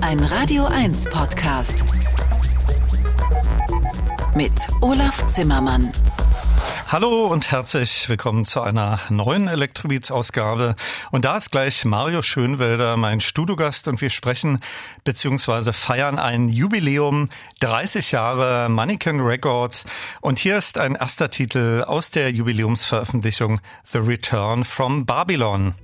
Ein Radio 1 Podcast. Mit Olaf Zimmermann. Hallo und herzlich willkommen zu einer neuen Elektrobeats-Ausgabe. Und da ist gleich Mario Schönwelder, mein Studiogast, und wir sprechen bzw. feiern ein Jubiläum, 30 Jahre Mannequin Records. Und hier ist ein erster Titel aus der Jubiläumsveröffentlichung The Return from Babylon.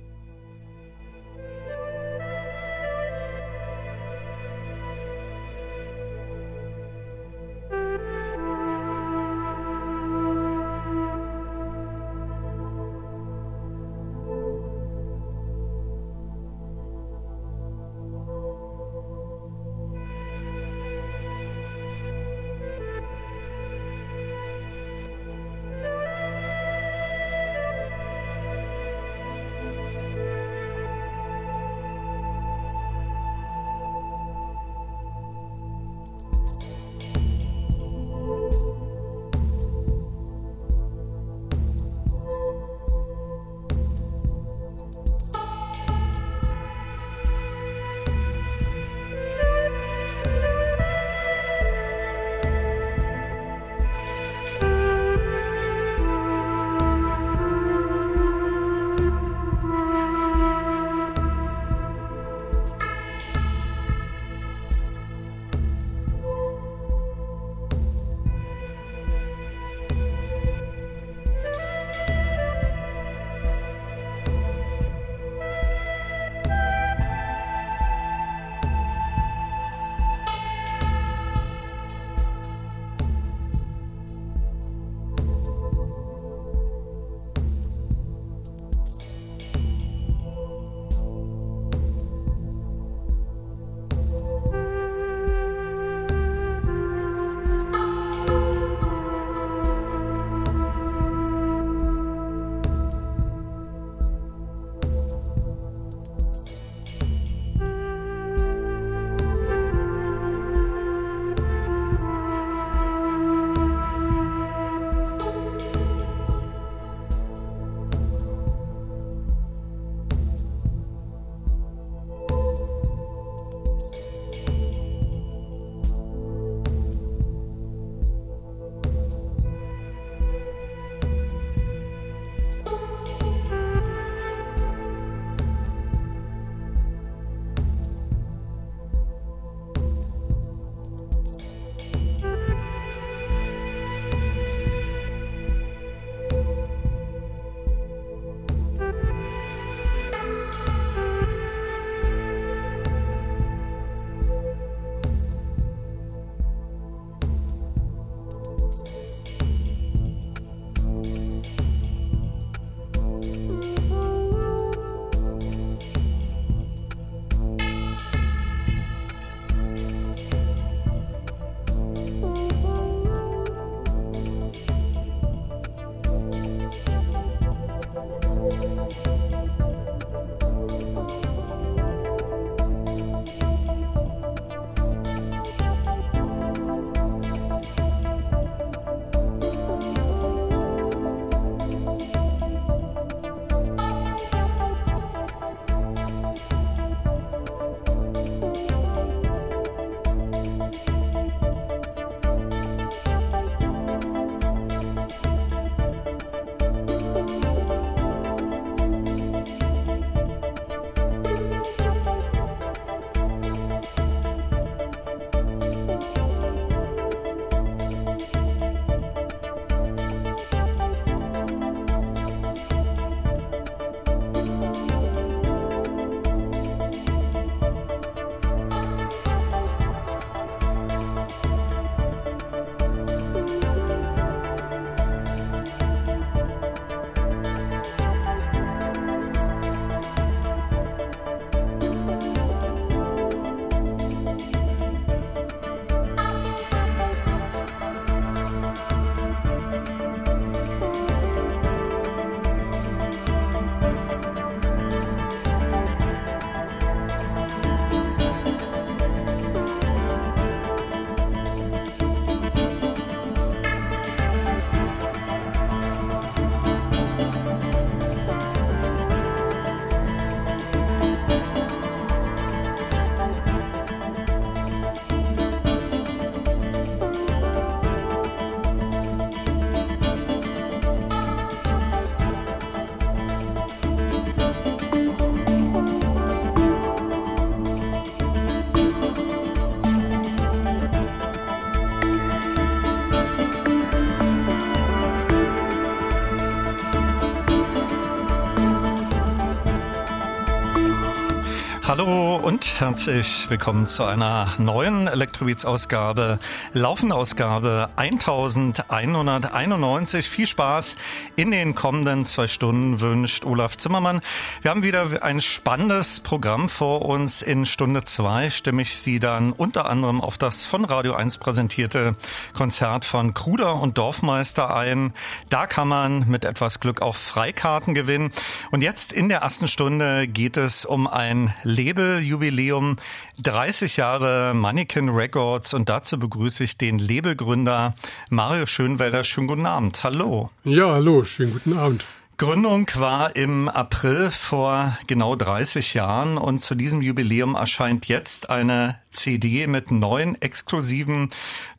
Herzlich willkommen zu einer neuen Elektrobeats-Ausgabe, Laufenausgabe 1191. Viel Spaß in den kommenden zwei Stunden wünscht Olaf Zimmermann. Wir haben wieder ein spannendes Programm vor uns. In Stunde zwei stimme ich Sie dann unter anderem auf das von Radio 1 präsentierte Konzert von Kruder und Dorfmeister ein. Da kann man mit etwas Glück auch Freikarten gewinnen. Und jetzt in der ersten Stunde geht es um ein Labeljubiläum, 30 Jahre Mannequin Records und dazu begrüße ich den Labelgründer Mario Schönwelder. Schönen guten Abend. Hallo. Ja, hallo, schönen guten Abend. Gründung war im April vor genau 30 Jahren und zu diesem Jubiläum erscheint jetzt eine CD mit neun exklusiven,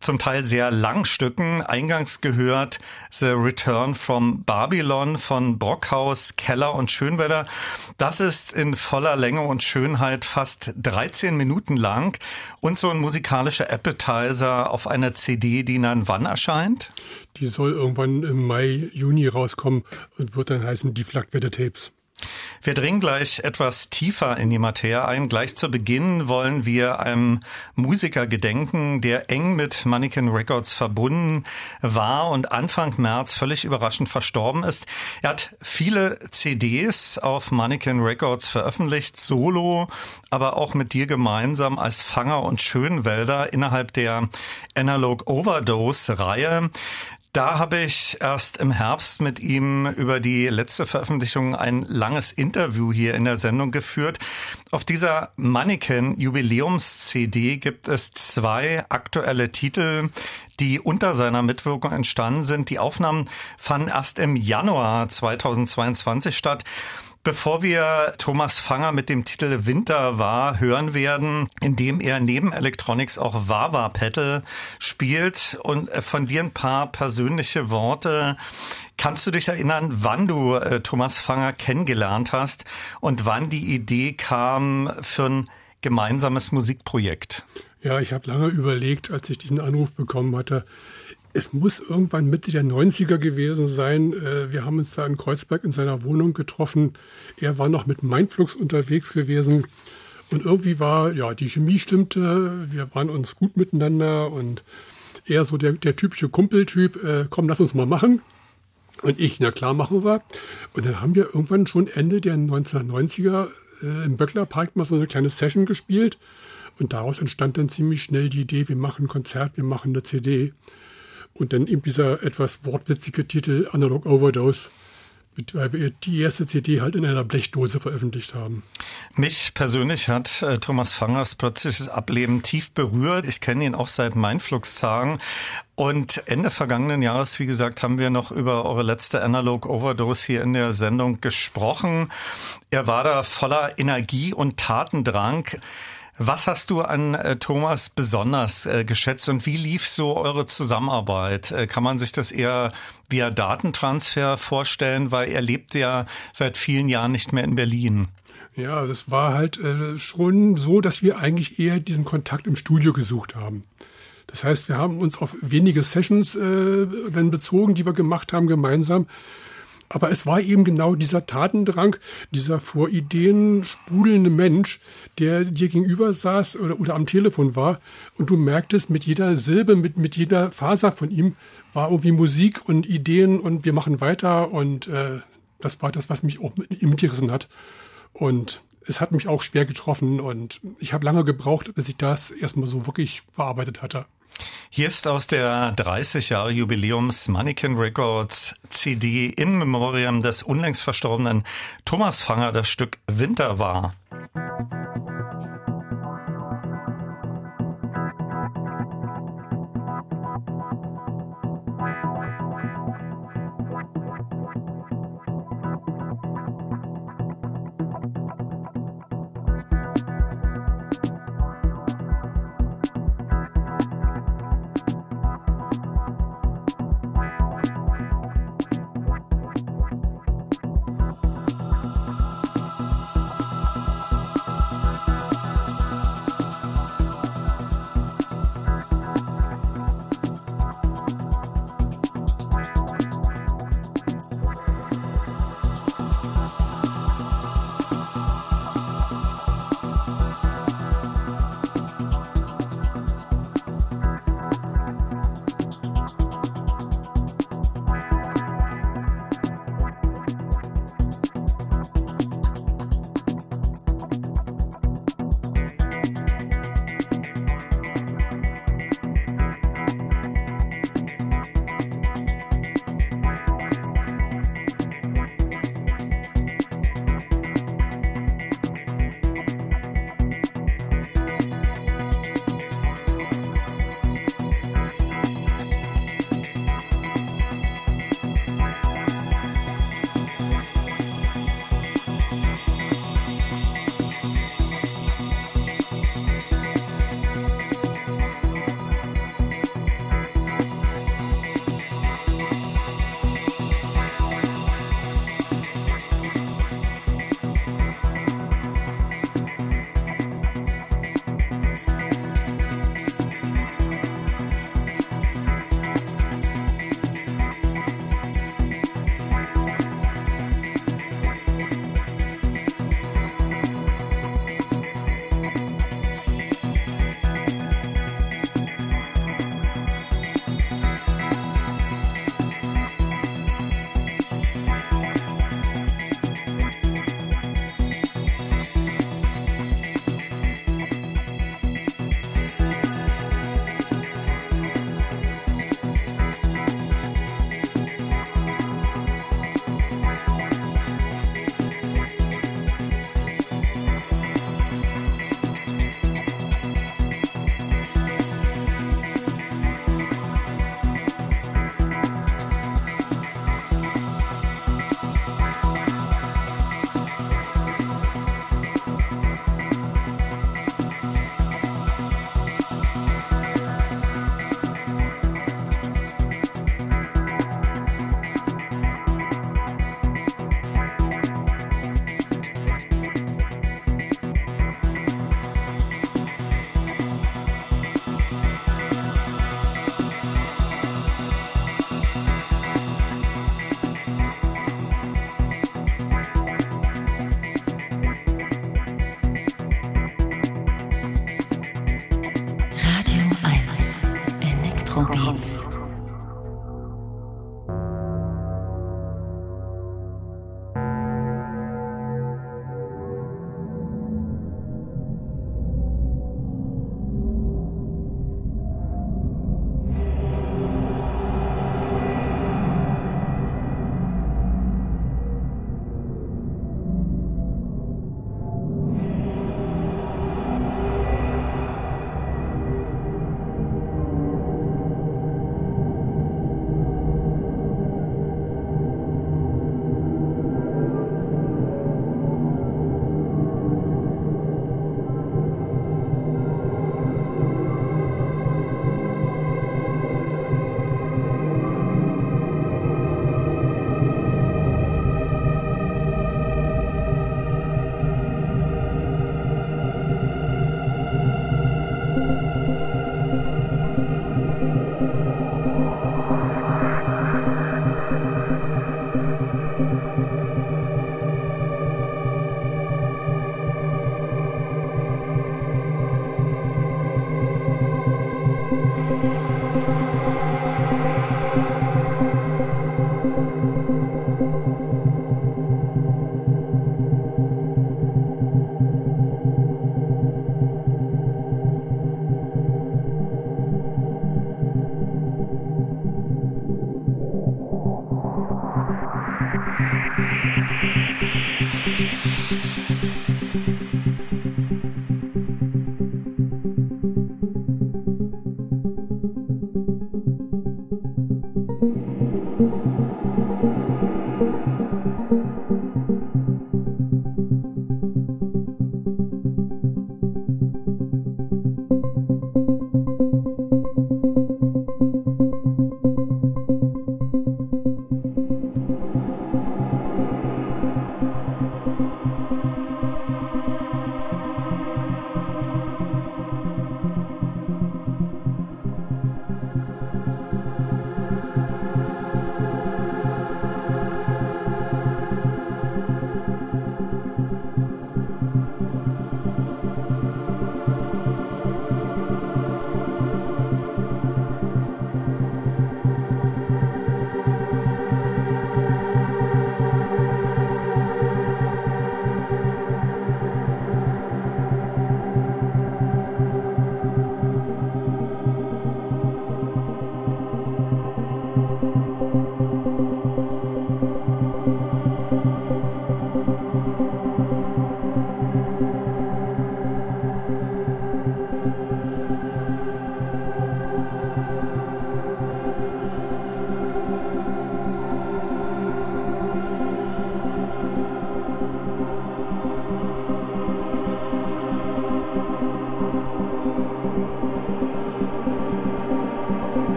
zum Teil sehr langen Stücken. Eingangs gehört The Return from Babylon von Brockhaus, Keller und Schönwetter. Das ist in voller Länge und Schönheit fast 13 Minuten lang und so ein musikalischer Appetizer auf einer CD, die dann wann erscheint? Die soll irgendwann im Mai, Juni rauskommen und wird dann heißen Die Flakwetter Tapes. Wir dringen gleich etwas tiefer in die Materie ein. Gleich zu Beginn wollen wir einem Musiker gedenken, der eng mit Mannequin Records verbunden war und Anfang März völlig überraschend verstorben ist. Er hat viele CDs auf Mannequin Records veröffentlicht, solo, aber auch mit dir gemeinsam als Fanger und Schönwälder innerhalb der Analog Overdose Reihe. Da habe ich erst im Herbst mit ihm über die letzte Veröffentlichung ein langes Interview hier in der Sendung geführt. Auf dieser Mannequin Jubiläums CD gibt es zwei aktuelle Titel, die unter seiner Mitwirkung entstanden sind. Die Aufnahmen fanden erst im Januar 2022 statt. Bevor wir Thomas Fanger mit dem Titel Winter war hören werden, in dem er neben Electronics auch Wawa Pedal spielt und äh, von dir ein paar persönliche Worte. Kannst du dich erinnern, wann du äh, Thomas Fanger kennengelernt hast und wann die Idee kam für ein gemeinsames Musikprojekt? Ja, ich habe lange überlegt, als ich diesen Anruf bekommen hatte, es muss irgendwann Mitte der 90er gewesen sein. Äh, wir haben uns da in Kreuzberg in seiner Wohnung getroffen. Er war noch mit Mindflux unterwegs gewesen. Und irgendwie war, ja, die Chemie stimmte. Wir waren uns gut miteinander und er so der, der typische Kumpeltyp. Äh, komm, lass uns mal machen. Und ich, na klar, machen wir. Und dann haben wir irgendwann schon Ende der 1990er äh, im Böckler Park mal so eine kleine Session gespielt. Und daraus entstand dann ziemlich schnell die Idee, wir machen ein Konzert, wir machen eine CD. Und dann eben dieser etwas wortwitzige Titel Analog Overdose, weil wir die erste CD halt in einer Blechdose veröffentlicht haben. Mich persönlich hat äh, Thomas Fangers plötzliches Ableben tief berührt. Ich kenne ihn auch seit Mindflux-Tagen. Und Ende vergangenen Jahres, wie gesagt, haben wir noch über eure letzte Analog Overdose hier in der Sendung gesprochen. Er war da voller Energie und Tatendrang. Was hast du an äh, Thomas besonders äh, geschätzt und wie lief so eure Zusammenarbeit? Äh, kann man sich das eher via Datentransfer vorstellen, weil er lebt ja seit vielen Jahren nicht mehr in Berlin? Ja, das war halt äh, schon so, dass wir eigentlich eher diesen Kontakt im Studio gesucht haben. Das heißt, wir haben uns auf wenige Sessions äh, dann bezogen, die wir gemacht haben gemeinsam. Aber es war eben genau dieser Tatendrang, dieser vor Ideen sprudelnde Mensch, der dir gegenüber saß oder, oder am Telefon war und du merktest, mit jeder Silbe, mit, mit jeder Faser von ihm war irgendwie Musik und Ideen und wir machen weiter und äh, das war das, was mich auch mitgerissen hat. Und es hat mich auch schwer getroffen und ich habe lange gebraucht, bis ich das erstmal so wirklich verarbeitet hatte. Hier ist aus der 30 Jahre Jubiläums Mannequin Records CD in Memoriam des unlängst verstorbenen Thomas Fanger das Stück Winter war.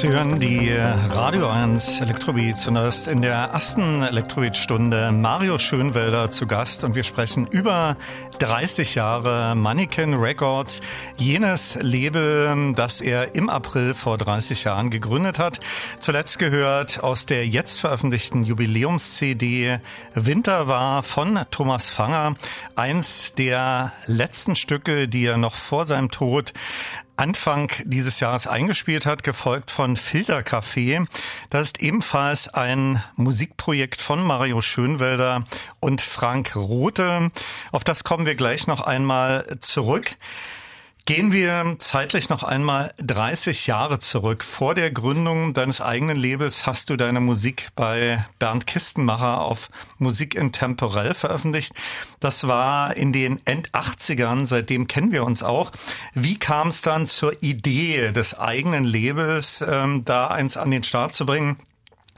Sie hören die Radio 1 Elektrobeats und da ist in der ersten Elektrobeat-Stunde Mario Schönwelder zu Gast und wir sprechen über 30 Jahre Mannequin Records, jenes Label, das er im April vor 30 Jahren gegründet hat. Zuletzt gehört aus der jetzt veröffentlichten Jubiläums-CD Winter war von Thomas Fanger, eins der letzten Stücke, die er noch vor seinem Tod Anfang dieses Jahres eingespielt hat, gefolgt von Filtercafé. Das ist ebenfalls ein Musikprojekt von Mario Schönwelder und Frank Rothe. Auf das kommen wir gleich noch einmal zurück. Gehen wir zeitlich noch einmal 30 Jahre zurück. Vor der Gründung deines eigenen Labels hast du deine Musik bei Bernd Kistenmacher auf Musik in Temporell veröffentlicht. Das war in den End-80ern, seitdem kennen wir uns auch. Wie kam es dann zur Idee des eigenen Labels, ähm, da eins an den Start zu bringen?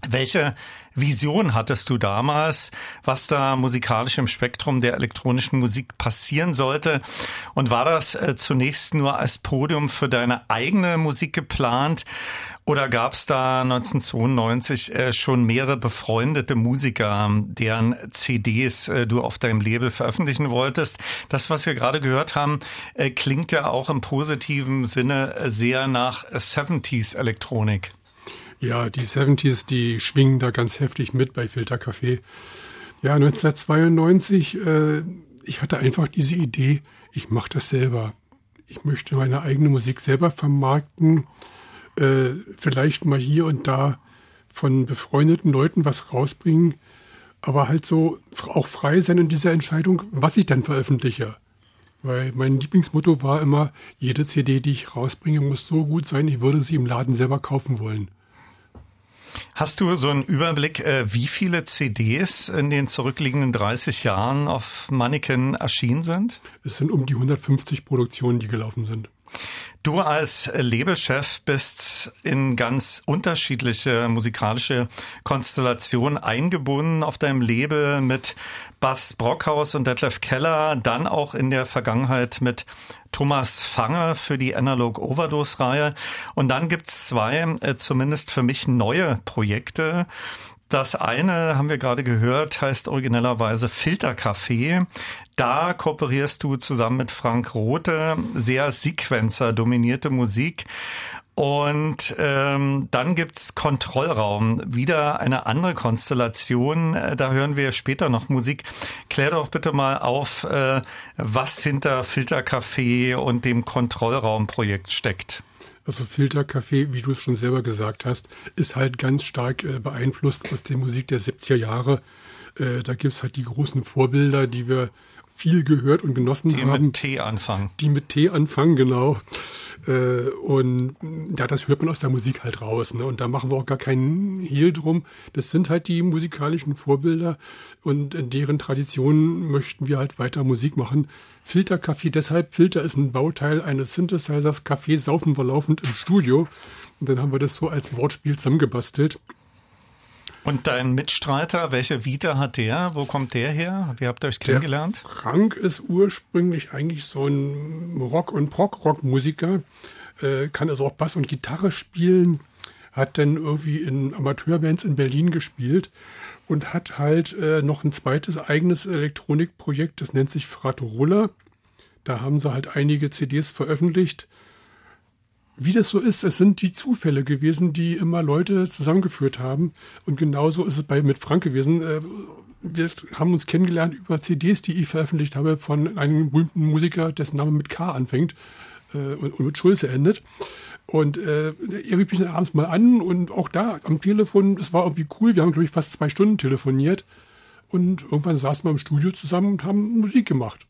Welche Vision hattest du damals, was da musikalisch im Spektrum der elektronischen Musik passieren sollte? Und war das äh, zunächst nur als Podium für deine eigene Musik geplant? Oder gab es da 1992 äh, schon mehrere befreundete Musiker, deren CDs äh, du auf deinem Label veröffentlichen wolltest? Das, was wir gerade gehört haben, klingt ja auch im positiven Sinne sehr nach 70s Elektronik. Ja, die 70s, die schwingen da ganz heftig mit bei Filtercafé. Ja, 1992, äh, ich hatte einfach diese Idee, ich mache das selber. Ich möchte meine eigene Musik selber vermarkten, äh, vielleicht mal hier und da von befreundeten Leuten was rausbringen, aber halt so auch frei sein in dieser Entscheidung, was ich dann veröffentliche. Weil mein Lieblingsmotto war immer, jede CD, die ich rausbringe, muss so gut sein, ich würde sie im Laden selber kaufen wollen. Hast du so einen Überblick, äh, wie viele CDs in den zurückliegenden 30 Jahren auf Mannequin erschienen sind? Es sind um die 150 Produktionen, die gelaufen sind. Du als Labelchef bist in ganz unterschiedliche musikalische Konstellationen eingebunden auf deinem Label mit Bass Brockhaus und Detlef Keller, dann auch in der Vergangenheit mit Thomas Fanger für die Analog Overdose Reihe. Und dann gibt's zwei, äh, zumindest für mich neue Projekte. Das eine, haben wir gerade gehört, heißt originellerweise Filtercafé. Da kooperierst du zusammen mit Frank Rothe, sehr Sequencer dominierte Musik. Und ähm, dann gibt's Kontrollraum, wieder eine andere Konstellation. Äh, da hören wir später noch Musik. Klär doch bitte mal auf, äh, was hinter Filtercafé und dem Kontrollraumprojekt steckt. Also Filtercafé, wie du es schon selber gesagt hast, ist halt ganz stark äh, beeinflusst aus der Musik der 70er Jahre. Äh, da gibt's halt die großen Vorbilder, die wir viel gehört und genossen die haben. Die mit T anfangen. Die mit T anfangen, genau. Äh, und ja, das hört man aus der Musik halt raus. Ne? Und da machen wir auch gar keinen Hehl drum. Das sind halt die musikalischen Vorbilder und in deren Tradition möchten wir halt weiter Musik machen. Filterkaffee, deshalb Filter ist ein Bauteil eines Synthesizers. Kaffee saufen wir laufend im Studio. Und dann haben wir das so als Wortspiel zusammengebastelt. Und dein Mitstreiter, welche Vita hat der? Wo kommt der her? Wie habt ihr euch kennengelernt? Der Frank ist ursprünglich eigentlich so ein Rock- und Prog-Rock-Musiker, äh, kann also auch Bass und Gitarre spielen, hat dann irgendwie in Amateurbands in Berlin gespielt und hat halt äh, noch ein zweites eigenes Elektronikprojekt, das nennt sich Fratorola. Da haben sie halt einige CDs veröffentlicht wie das so ist, es sind die Zufälle gewesen, die immer Leute zusammengeführt haben. Und genauso ist es bei mit Frank gewesen. Äh, wir haben uns kennengelernt über CDs, die ich veröffentlicht habe von einem berühmten Musiker, dessen Name mit K anfängt äh, und, mit Schulze endet. Und äh, er rief mich dann abends mal an und auch da am Telefon, es war irgendwie cool. Wir haben, glaube ich, fast zwei Stunden telefoniert. Und irgendwann saßen wir im Studio zusammen und haben Musik gemacht.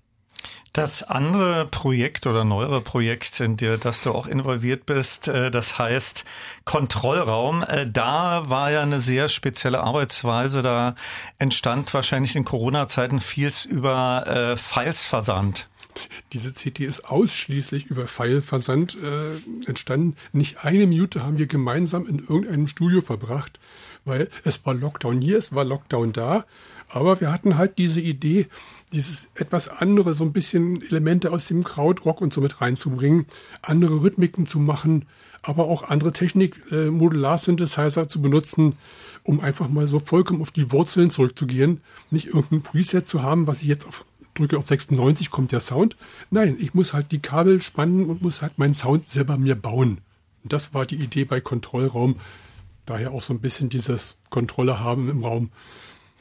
Das andere Projekt oder neuere Projekt, in der, das du auch involviert bist, äh, das heißt Kontrollraum. Äh, da war ja eine sehr spezielle Arbeitsweise. Da entstand wahrscheinlich in Corona-Zeiten vieles über äh, Filesversand. Diese CD ist ausschließlich über Fileversand äh, entstanden. Nicht eine Minute haben wir gemeinsam in irgendeinem Studio verbracht, weil es war Lockdown hier, es war Lockdown da. Aber wir hatten halt diese Idee, dieses etwas andere, so ein bisschen Elemente aus dem Krautrock und so mit reinzubringen, andere Rhythmiken zu machen, aber auch andere Technik, äh, Modular-Synthesizer zu benutzen, um einfach mal so vollkommen auf die Wurzeln zurückzugehen. Nicht irgendein Preset zu haben, was ich jetzt auf, drücke auf 96, kommt der Sound. Nein, ich muss halt die Kabel spannen und muss halt meinen Sound selber mir bauen. Und das war die Idee bei Kontrollraum. Daher auch so ein bisschen dieses Kontrolle haben im Raum.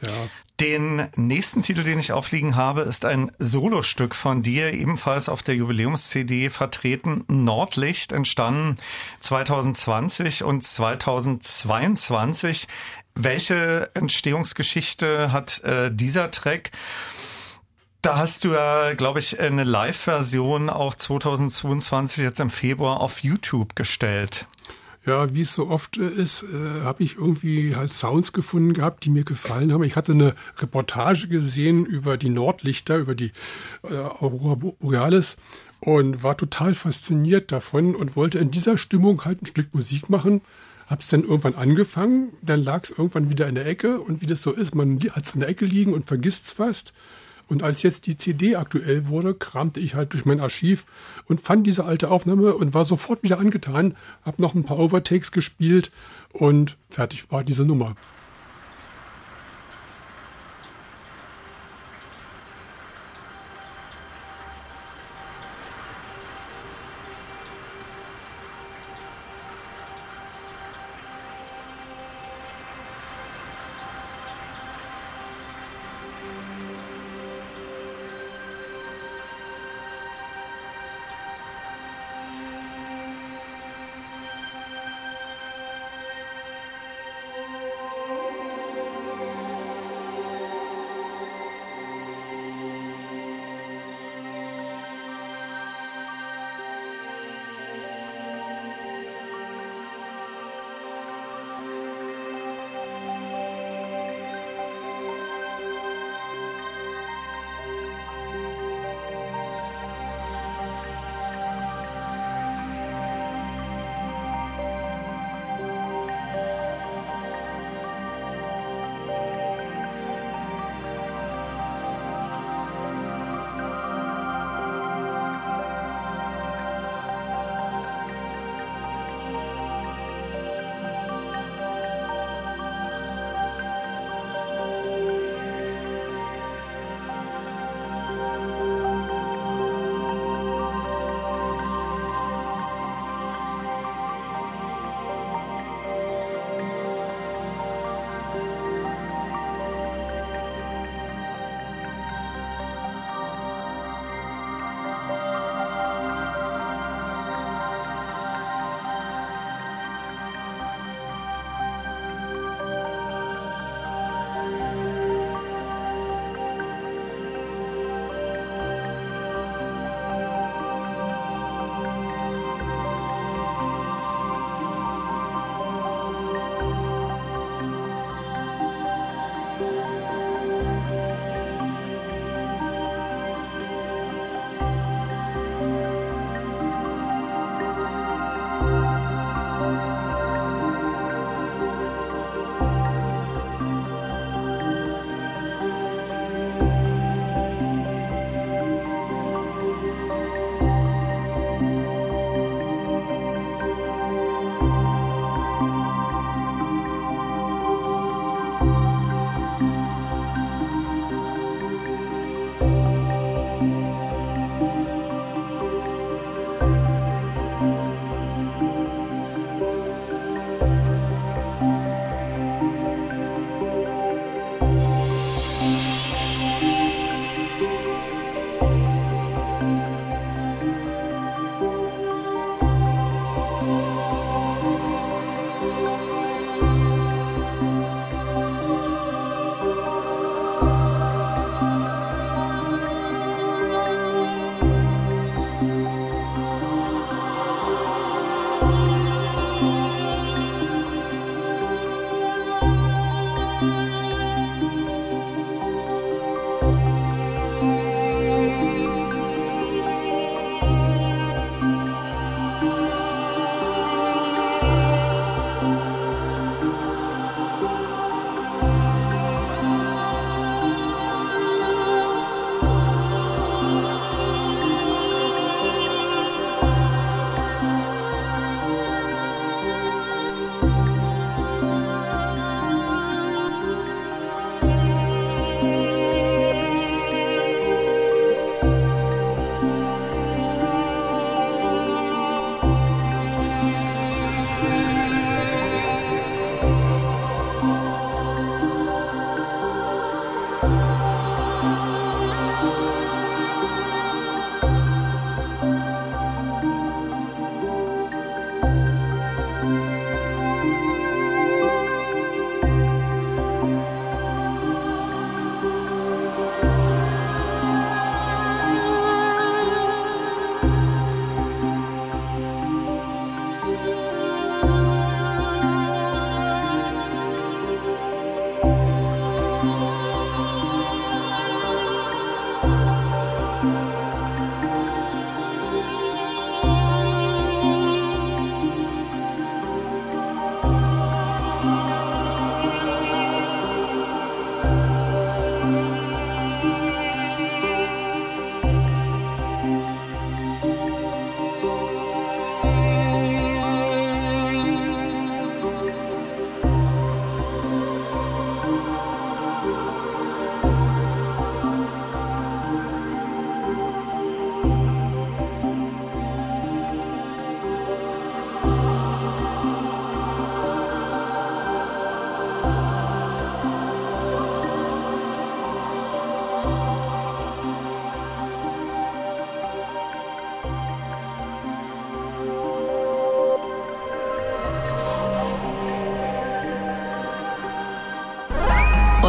Ja. Den nächsten Titel, den ich aufliegen habe, ist ein Solostück von dir, ebenfalls auf der Jubiläums-CD vertreten. Nordlicht, entstanden 2020 und 2022. Welche Entstehungsgeschichte hat äh, dieser Track? Da hast du ja, glaube ich, eine Live-Version auch 2022 jetzt im Februar auf YouTube gestellt. Ja, wie es so oft äh, ist, äh, habe ich irgendwie halt Sounds gefunden gehabt, die mir gefallen haben. Ich hatte eine Reportage gesehen über die Nordlichter, über die äh, Aurora Borealis und war total fasziniert davon und wollte in dieser Stimmung halt ein Stück Musik machen. Hab's dann irgendwann angefangen, dann lag es irgendwann wieder in der Ecke und wie das so ist, man hat es in der Ecke liegen und vergisst es fast. Und als jetzt die CD aktuell wurde, kramte ich halt durch mein Archiv und fand diese alte Aufnahme und war sofort wieder angetan, hab noch ein paar Overtakes gespielt und fertig war diese Nummer.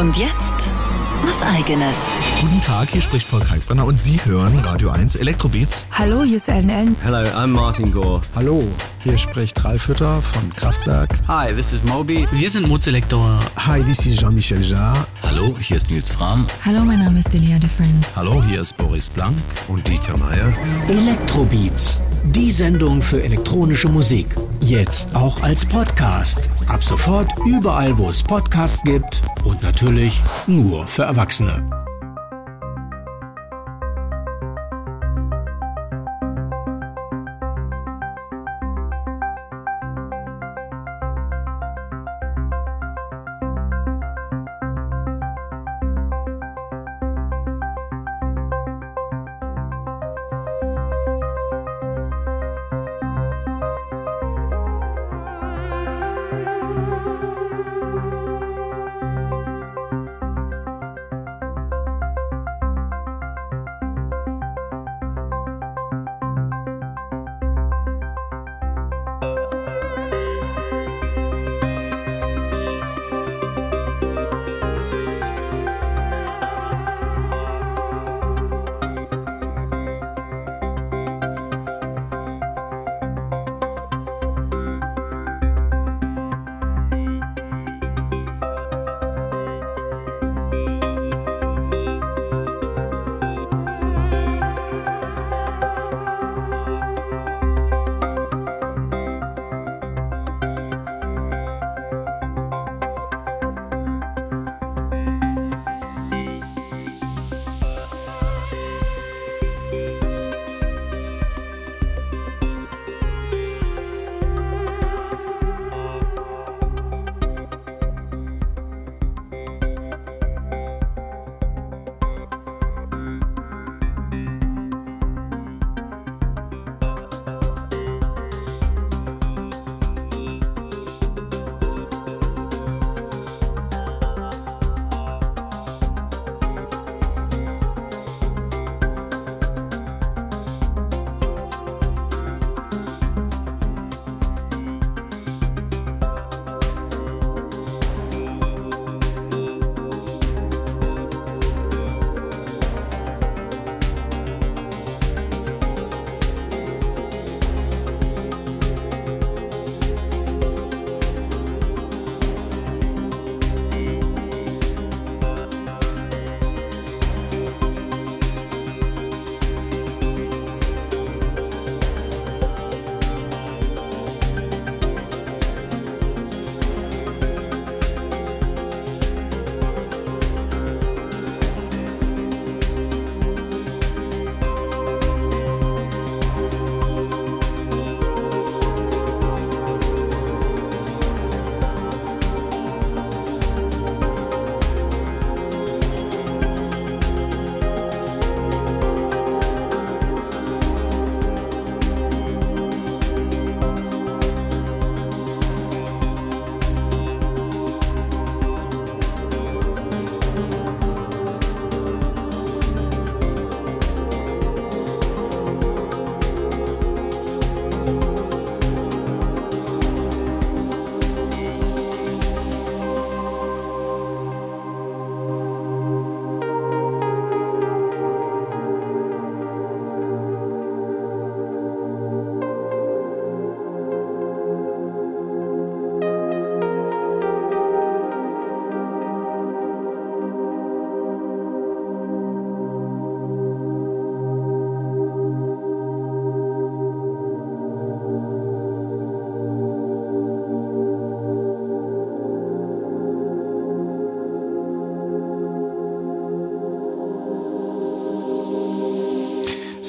Und jetzt was eigenes. Guten Tag, hier spricht Paul Kalkbrenner und Sie hören Radio 1 Elektrobeats. Hallo, hier ist Ellen Ellen. Hello, I'm Martin Gore. Hallo, hier spricht Ralf Hütter von Kraftwerk. Hi, this is Moby. Wir sind Mozelektor. Hi, this is Jean-Michel Jarre. Hallo, hier ist Nils Fram. Hallo, mein Name ist Delia Difference. Hallo, hier ist Boris Blank und Dieter Meier. Elektrobeats, die Sendung für elektronische Musik. Jetzt auch als Podcast. Ab sofort überall, wo es Podcasts gibt und natürlich nur für Erwachsene.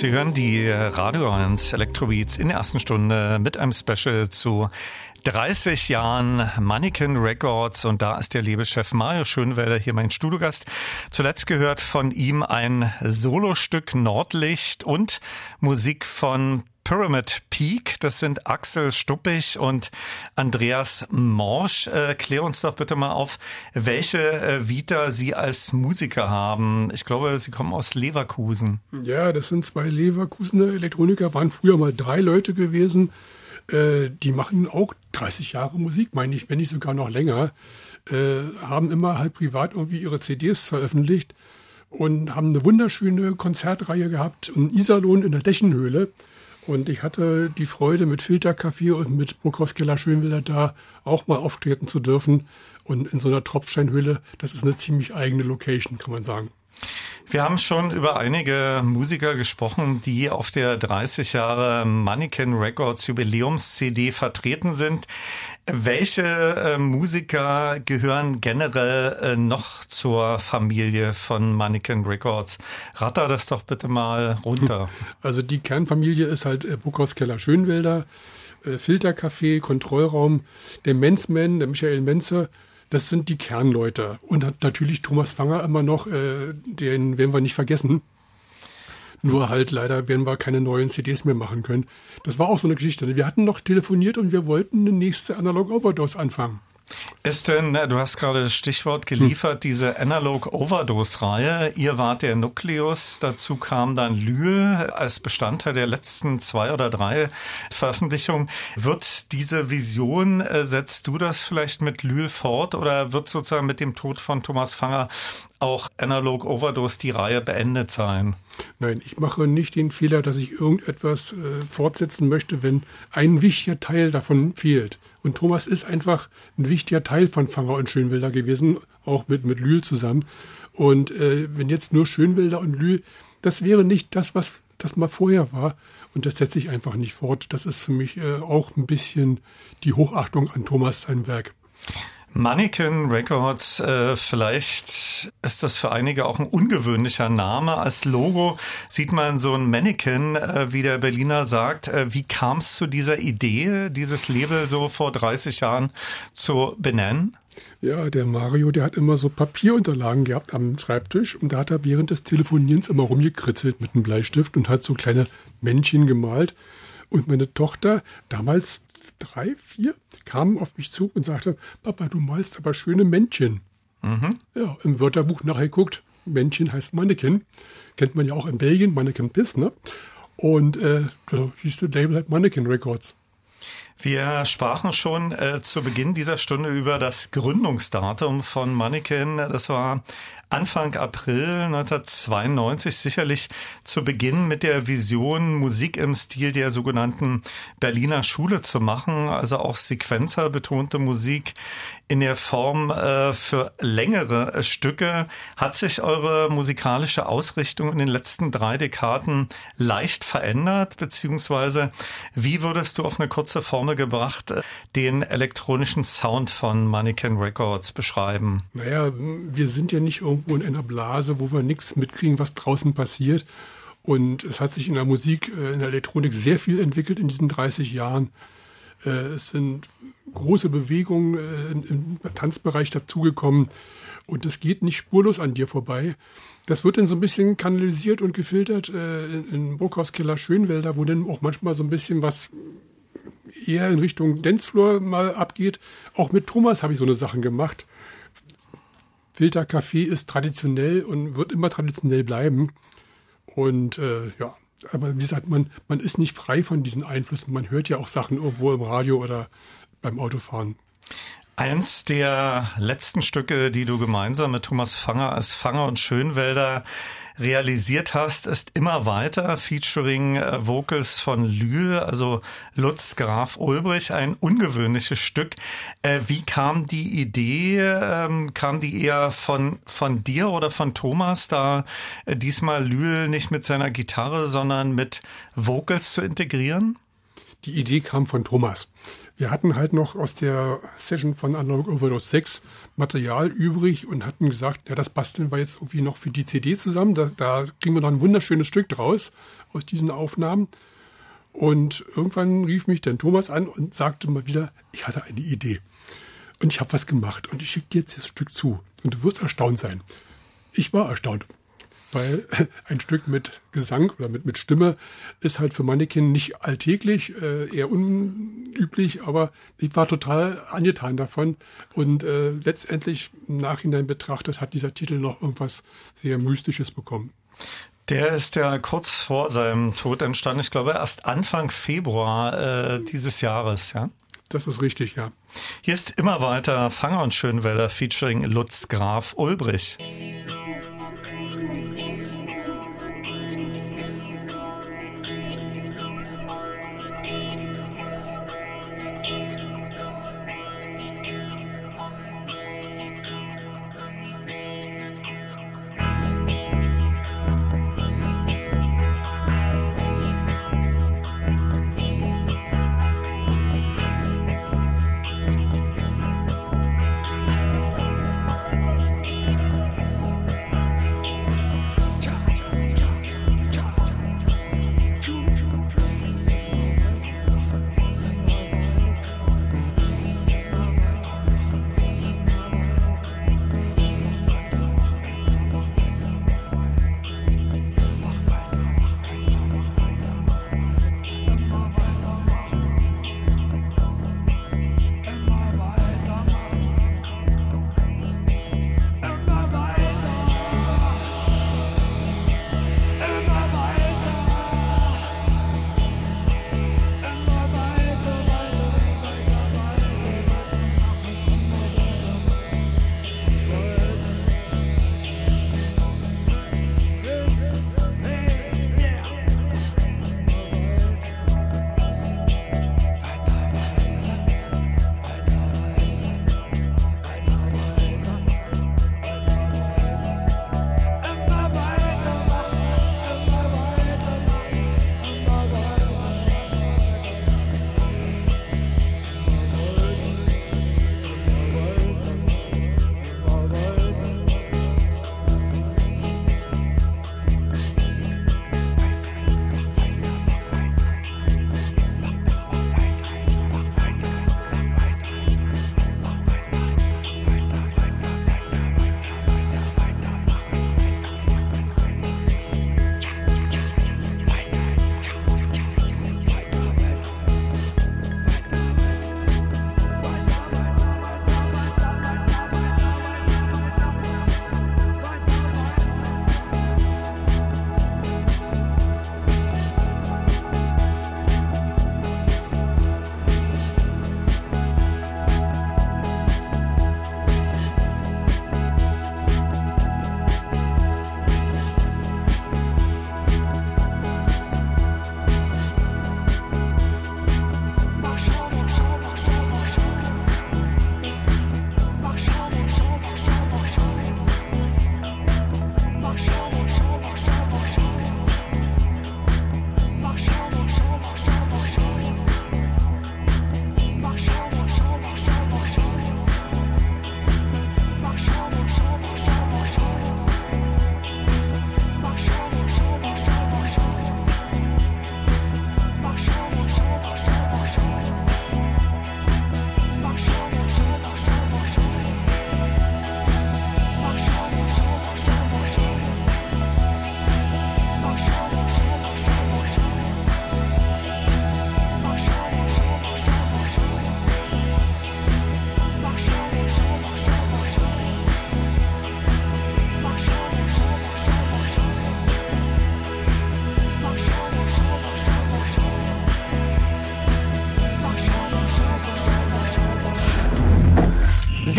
Sie hören die Radio 1 Electrobeats in der ersten Stunde mit einem Special zu 30 Jahren Mannequin Records und da ist der liebe Chef Mario Schönwelder hier mein Studiogast. Zuletzt gehört von ihm ein Solostück Nordlicht und Musik von Pyramid Peak. Das sind Axel Stuppig und Andreas Morsch. Äh, klär uns doch bitte mal auf, welche äh, Vita Sie als Musiker haben. Ich glaube, Sie kommen aus Leverkusen. Ja, das sind zwei Leverkusener Elektroniker, waren früher mal drei Leute gewesen. Äh, die machen auch 30 Jahre Musik, meine ich, wenn nicht sogar noch länger, äh, haben immer halt privat irgendwie ihre CDs veröffentlicht und haben eine wunderschöne Konzertreihe gehabt in Iserlohn in der Dächenhöhle. Und ich hatte die Freude, mit Filterkaffee und mit Burghaus Keller Schönwilder da auch mal auftreten zu dürfen. Und in so einer Tropfsteinhöhle, das ist eine ziemlich eigene Location, kann man sagen. Wir haben schon über einige Musiker gesprochen, die auf der 30 Jahre Mannequin Records Jubiläums-CD vertreten sind. Welche äh, Musiker gehören generell äh, noch zur Familie von Mannequin Records? Ratter das doch bitte mal runter. Also die Kernfamilie ist halt äh, Buckhaus Keller Schönwälder, äh, Filtercafé, Kontrollraum, der Menzman, der Michael Menze, das sind die Kernleute. Und natürlich Thomas Fanger immer noch, äh, den werden wir nicht vergessen. Nur halt leider werden wir keine neuen CDs mehr machen können. Das war auch so eine Geschichte. Wir hatten noch telefoniert und wir wollten eine nächste Analog Overdose anfangen. Ist denn, du hast gerade das Stichwort geliefert, hm. diese Analog Overdose-Reihe. Ihr wart der Nukleus, dazu kam dann Lühl als Bestandteil der letzten zwei oder drei Veröffentlichungen. Wird diese Vision, äh, setzt du das vielleicht mit Lühl fort oder wird sozusagen mit dem Tod von Thomas Fanger auch Analog Overdose die Reihe beendet sein? Nein, ich mache nicht den Fehler, dass ich irgendetwas äh, fortsetzen möchte, wenn ein wichtiger Teil davon fehlt. Und Thomas ist einfach ein wichtiger Teil von Fanger und Schönwilder gewesen, auch mit, mit Lühl zusammen. Und äh, wenn jetzt nur Schönwilder und Lühl, das wäre nicht das, was das mal vorher war. Und das setze ich einfach nicht fort. Das ist für mich äh, auch ein bisschen die Hochachtung an Thomas sein Werk. Mannequin Records, äh, vielleicht ist das für einige auch ein ungewöhnlicher Name. Als Logo sieht man so ein Mannequin, äh, wie der Berliner sagt. Äh, wie kam es zu dieser Idee, dieses Label so vor 30 Jahren zu benennen? Ja, der Mario, der hat immer so Papierunterlagen gehabt am Schreibtisch und da hat er während des Telefonierens immer rumgekritzelt mit einem Bleistift und hat so kleine Männchen gemalt. Und meine Tochter, damals drei, vier, kamen auf mich zu und sagte, Papa, du malst aber schöne Männchen. Mhm. Ja, im Wörterbuch nachgeguckt, Männchen heißt Mannequin. Kennt man ja auch in Belgien, Mannequin Piss, ne? Und äh, da siehst du Label halt Mannequin Records. Wir sprachen schon äh, zu Beginn dieser Stunde über das Gründungsdatum von Mannequin. Das war Anfang April 1992 sicherlich zu Beginn mit der Vision, Musik im Stil der sogenannten Berliner Schule zu machen, also auch Sequenzer betonte Musik in der Form äh, für längere äh, Stücke. Hat sich eure musikalische Ausrichtung in den letzten drei Dekaden leicht verändert? Beziehungsweise wie würdest du auf eine kurze Formel gebracht äh, den elektronischen Sound von Mannequin Records beschreiben? Naja, wir sind ja nicht irgendwo in einer Blase, wo wir nichts mitkriegen, was draußen passiert. Und es hat sich in der Musik, äh, in der Elektronik sehr viel entwickelt in diesen 30 Jahren. Äh, es sind große Bewegungen äh, im Tanzbereich dazugekommen und das geht nicht spurlos an dir vorbei. Das wird dann so ein bisschen kanalisiert und gefiltert äh, in Burghauskeller Schönwälder, wo dann auch manchmal so ein bisschen was eher in Richtung Dancefloor mal abgeht. Auch mit Thomas habe ich so eine Sachen gemacht. Filterkaffee ist traditionell und wird immer traditionell bleiben. Und äh, ja, aber wie gesagt, man, man ist nicht frei von diesen Einflüssen. Man hört ja auch Sachen irgendwo im Radio oder beim Autofahren. Eins der letzten Stücke, die du gemeinsam mit Thomas Fanger als Fanger und Schönwälder realisiert hast, ist immer weiter, featuring äh, Vocals von Lühe, also Lutz Graf Ulbrich, ein ungewöhnliches Stück. Äh, wie kam die Idee? Ähm, kam die eher von, von dir oder von Thomas, da äh, diesmal Lühe nicht mit seiner Gitarre, sondern mit Vocals zu integrieren? Die Idee kam von Thomas. Wir hatten halt noch aus der Session von Analog Overdose 6 Material übrig und hatten gesagt, ja, das basteln wir jetzt irgendwie noch für die CD zusammen. Da, da kriegen wir noch ein wunderschönes Stück draus aus diesen Aufnahmen. Und irgendwann rief mich dann Thomas an und sagte mal wieder, ich hatte eine Idee. Und ich habe was gemacht und ich schicke dir jetzt das Stück zu. Und du wirst erstaunt sein. Ich war erstaunt weil ein Stück mit Gesang oder mit, mit Stimme ist halt für Mannequin nicht alltäglich, äh, eher unüblich, aber ich war total angetan davon und äh, letztendlich im Nachhinein betrachtet hat dieser Titel noch irgendwas sehr Mystisches bekommen. Der ist ja kurz vor seinem Tod entstanden, ich glaube erst Anfang Februar äh, dieses Jahres, ja? das ist richtig, ja. Hier ist immer weiter Fanger und Schönwälder featuring Lutz Graf Ulbrich.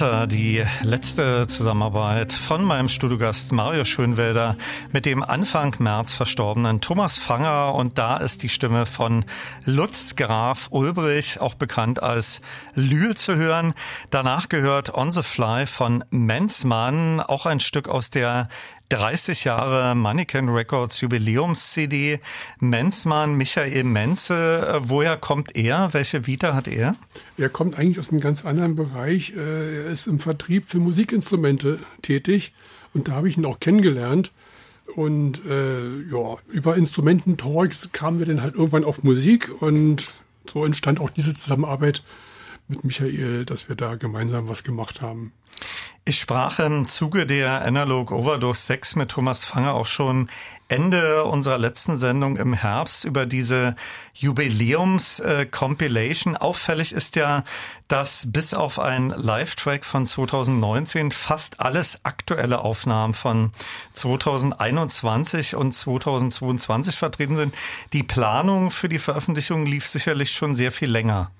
Weiter die letzte Zusammenarbeit von meinem Studiogast Mario Schönwelder mit dem Anfang März verstorbenen Thomas Fanger und da ist die Stimme von Lutz Graf Ulbrich, auch bekannt als Lühl zu hören. Danach gehört On the Fly von Menzmann, auch ein Stück aus der 30 Jahre Mannequin Records Jubiläums-CD. Menzmann, Michael Menze, woher kommt er? Welche Vita hat er? Er kommt eigentlich aus einem ganz anderen Bereich. Äh, er ist im Vertrieb für Musikinstrumente tätig und da habe ich ihn auch kennengelernt. Und äh, ja, über Instrumententalks kamen wir dann halt irgendwann auf Musik und so entstand auch diese Zusammenarbeit mit Michael, dass wir da gemeinsam was gemacht haben. Ich sprach im Zuge der Analog Overdose 6 mit Thomas Fanger auch schon Ende unserer letzten Sendung im Herbst über diese Jubiläums-Compilation. Auffällig ist ja, dass bis auf ein Live-Track von 2019 fast alles aktuelle Aufnahmen von 2021 und 2022 vertreten sind. Die Planung für die Veröffentlichung lief sicherlich schon sehr viel länger.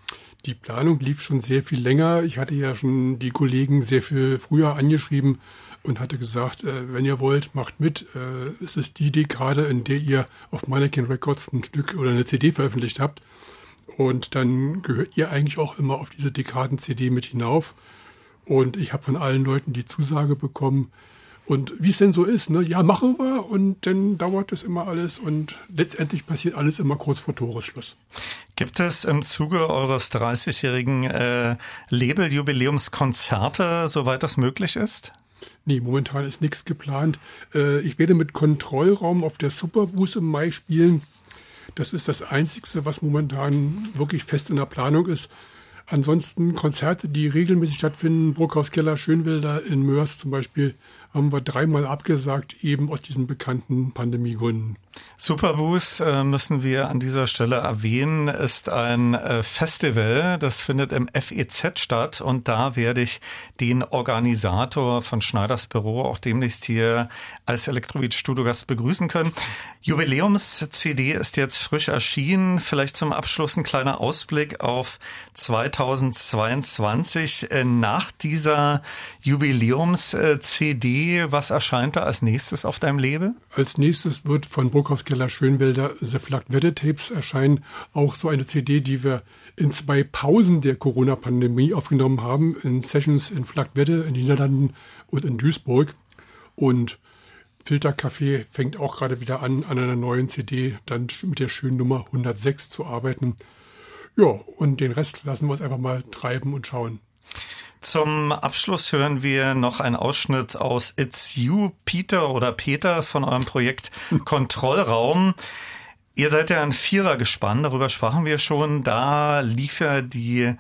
Die Planung lief schon sehr viel länger. Ich hatte ja schon die Kollegen sehr viel früher angeschrieben und hatte gesagt, äh, wenn ihr wollt, macht mit. Äh, es ist die Dekade, in der ihr auf Mannequin Records ein Stück oder eine CD veröffentlicht habt. Und dann gehört ihr eigentlich auch immer auf diese Dekaden-CD mit hinauf. Und ich habe von allen Leuten die Zusage bekommen, und wie es denn so ist, ne? ja, machen wir und dann dauert es immer alles und letztendlich passiert alles immer kurz vor Toresschluss. Gibt es im Zuge eures 30-jährigen äh, Label-Jubiläumskonzerte, soweit das möglich ist? Nee, momentan ist nichts geplant. Äh, ich werde mit Kontrollraum auf der Superboost im Mai spielen. Das ist das Einzige, was momentan wirklich fest in der Planung ist. Ansonsten Konzerte, die regelmäßig stattfinden, Bruckhaus Keller, Schönwilder in Mörs zum Beispiel, haben wir dreimal abgesagt, eben aus diesen bekannten Pandemiegründen. Superboost äh, müssen wir an dieser Stelle erwähnen, ist ein äh, Festival, das findet im FEZ statt und da werde ich den Organisator von Schneiders Büro auch demnächst hier als Elektrobeat Studiogast begrüßen können. Jubiläums-CD ist jetzt frisch erschienen. Vielleicht zum Abschluss ein kleiner Ausblick auf 2022. Äh, nach dieser Jubiläums-CD, was erscheint da als nächstes auf deinem Label? Als nächstes wird von Burghaus Keller Schönwälder The Flagged Wedded Tapes erscheinen. Auch so eine CD, die wir in zwei Pausen der Corona-Pandemie aufgenommen haben. In Sessions in Flagwedde in den Niederlanden und in Duisburg. Und Filtercafé fängt auch gerade wieder an, an einer neuen CD dann mit der schönen Nummer 106 zu arbeiten. Ja, und den Rest lassen wir uns einfach mal treiben und schauen. Zum Abschluss hören wir noch einen Ausschnitt aus It's You, Peter oder Peter von eurem Projekt Kontrollraum. Ihr seid ja ein Vierer gespannt, darüber sprachen wir schon. Da lief ja die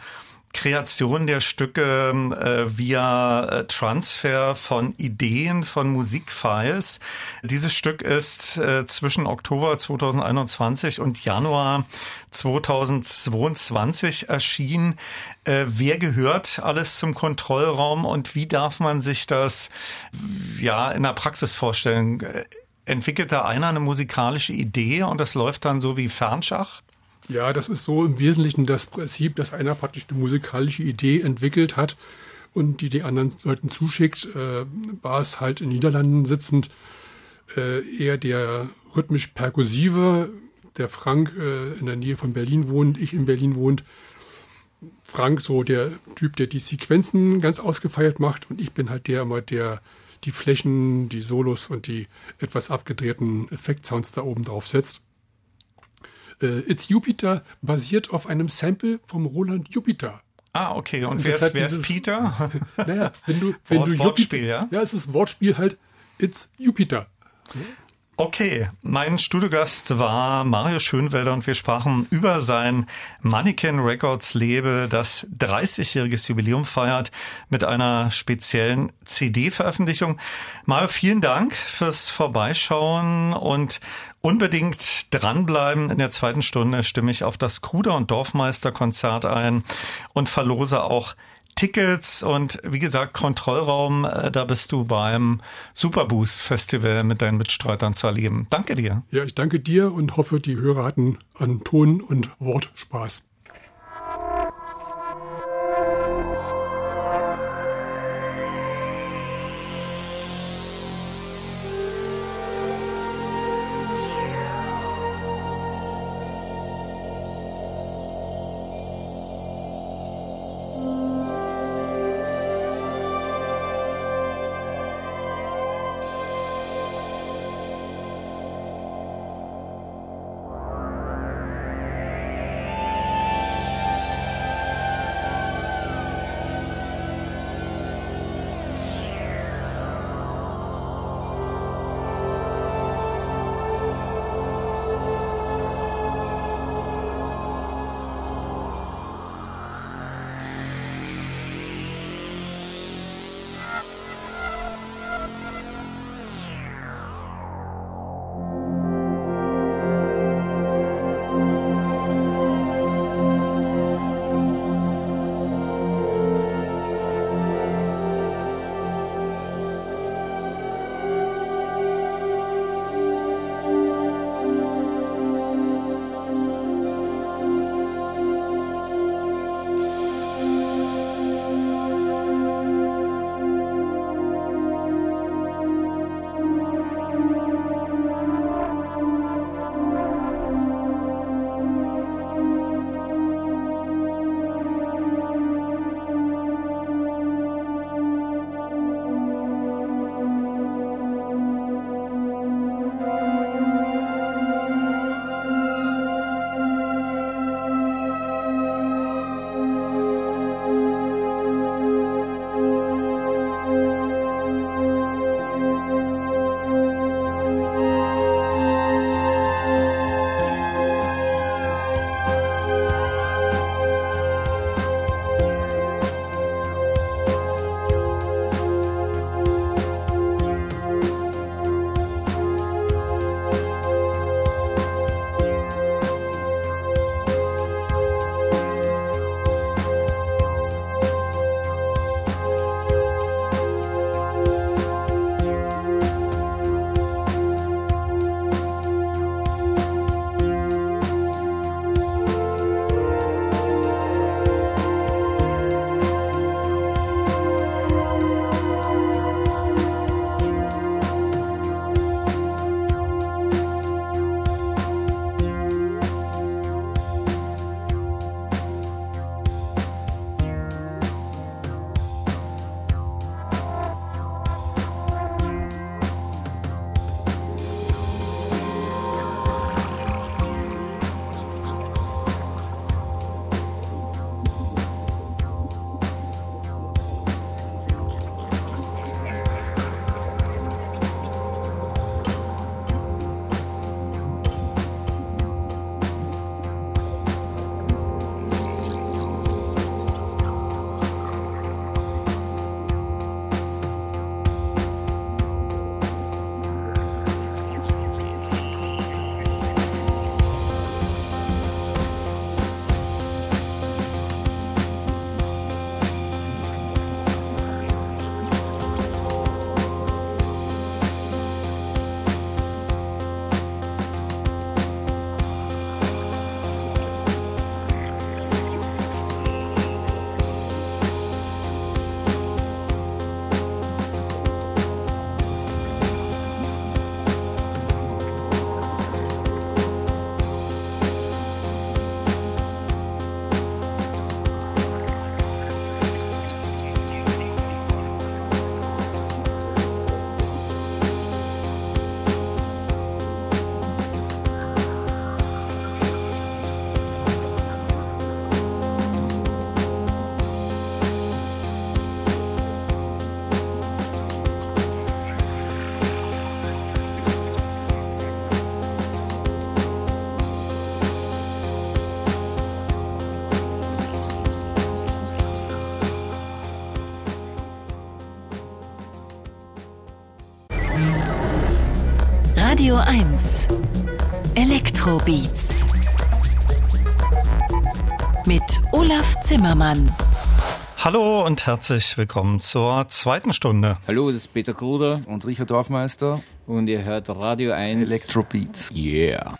Kreation der Stücke äh, via äh, Transfer von Ideen, von Musikfiles. Dieses Stück ist äh, zwischen Oktober 2021 und Januar 2022 erschienen. Äh, wer gehört alles zum Kontrollraum und wie darf man sich das ja in der Praxis vorstellen? Äh, entwickelt da einer eine musikalische Idee und das läuft dann so wie Fernschach? Ja, das ist so im Wesentlichen das Prinzip, dass einer praktisch eine musikalische Idee entwickelt hat und die die anderen Leuten zuschickt. Äh, war es halt in Niederlanden sitzend äh, eher der rhythmisch perkussive, der Frank äh, in der Nähe von Berlin wohnt, ich in Berlin wohnt. Frank so der Typ, der die Sequenzen ganz ausgefeilt macht und ich bin halt der immer, der die Flächen, die Solos und die etwas abgedrehten Effektsounds da oben drauf setzt. Äh, It's Jupiter basiert auf einem Sample vom Roland Jupiter. Ah, okay. Und, und wer, ist, wer ist Peter? naja, wenn du, wenn Wort, du Wortspiel, Jupiter, ja? Ja, es ist Wortspiel halt. It's Jupiter. Okay, mein Studiogast war Mario Schönwelder und wir sprachen über sein Mannequin Records Label, das 30-jähriges Jubiläum feiert mit einer speziellen CD-Veröffentlichung. Mario, vielen Dank fürs Vorbeischauen und unbedingt dranbleiben. In der zweiten Stunde stimme ich auf das Kruder- und Dorfmeister-Konzert ein und verlose auch Tickets und wie gesagt, Kontrollraum, äh, da bist du beim Superboost Festival mit deinen Mitstreitern zu erleben. Danke dir. Ja, ich danke dir und hoffe, die Hörer hatten an Ton und Wort Spaß. Radio 1 Elektrobeats mit Olaf Zimmermann. Hallo und herzlich willkommen zur zweiten Stunde. Hallo, das ist Peter Kruder und Richard Dorfmeister. Und ihr hört Radio 1 Electrobeats. Yeah.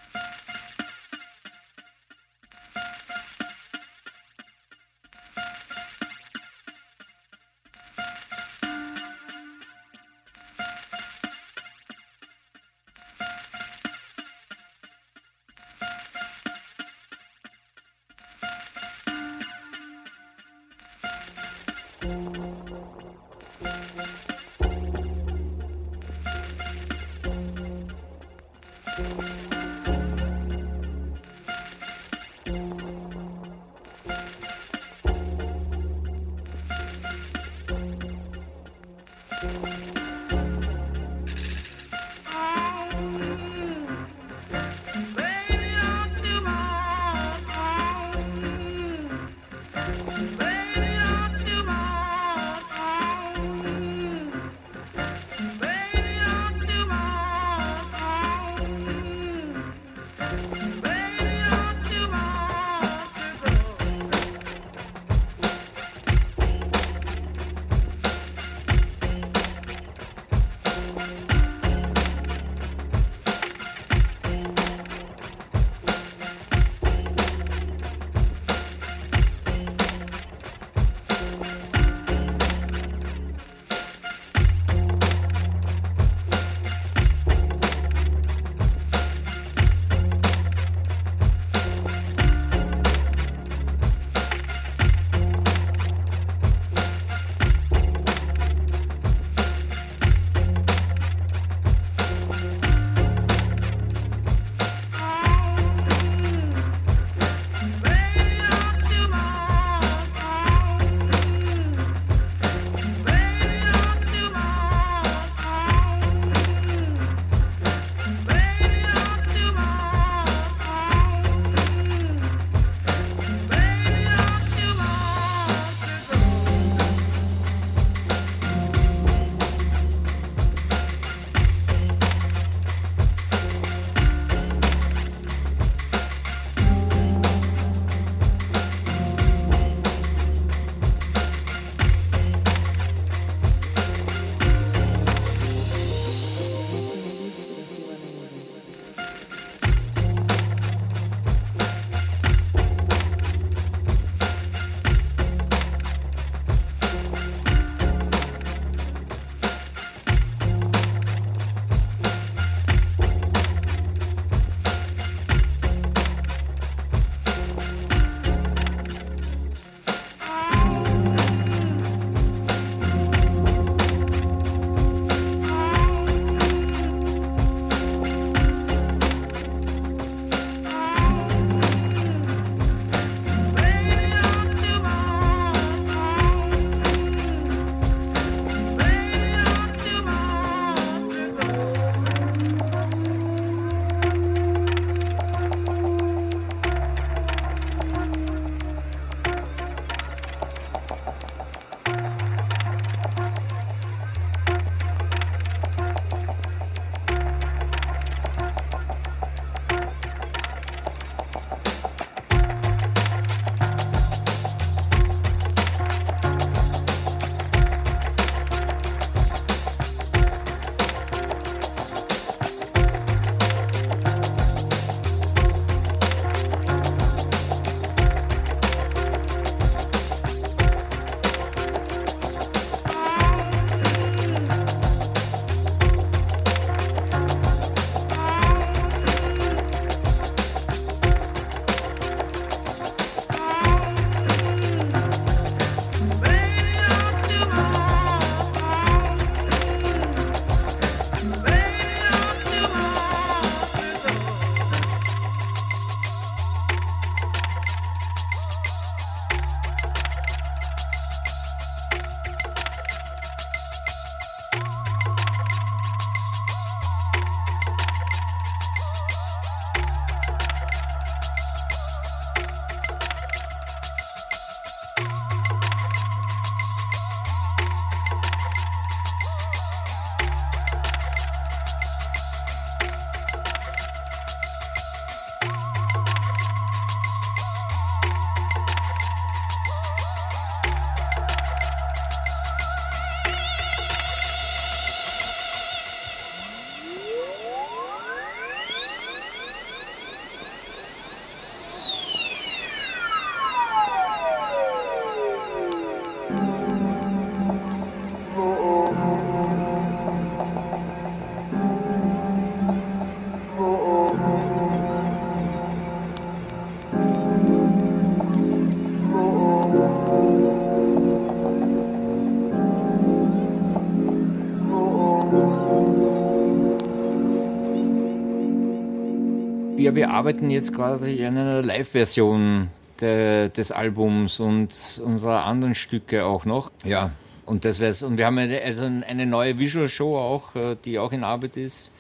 Ja, wir arbeiten jetzt gerade an einer Live-Version des Albums und unserer anderen Stücke auch noch. Ja, und das wär's. Und wir haben eine, also eine neue Visual Show auch, äh, die auch in Arbeit ist.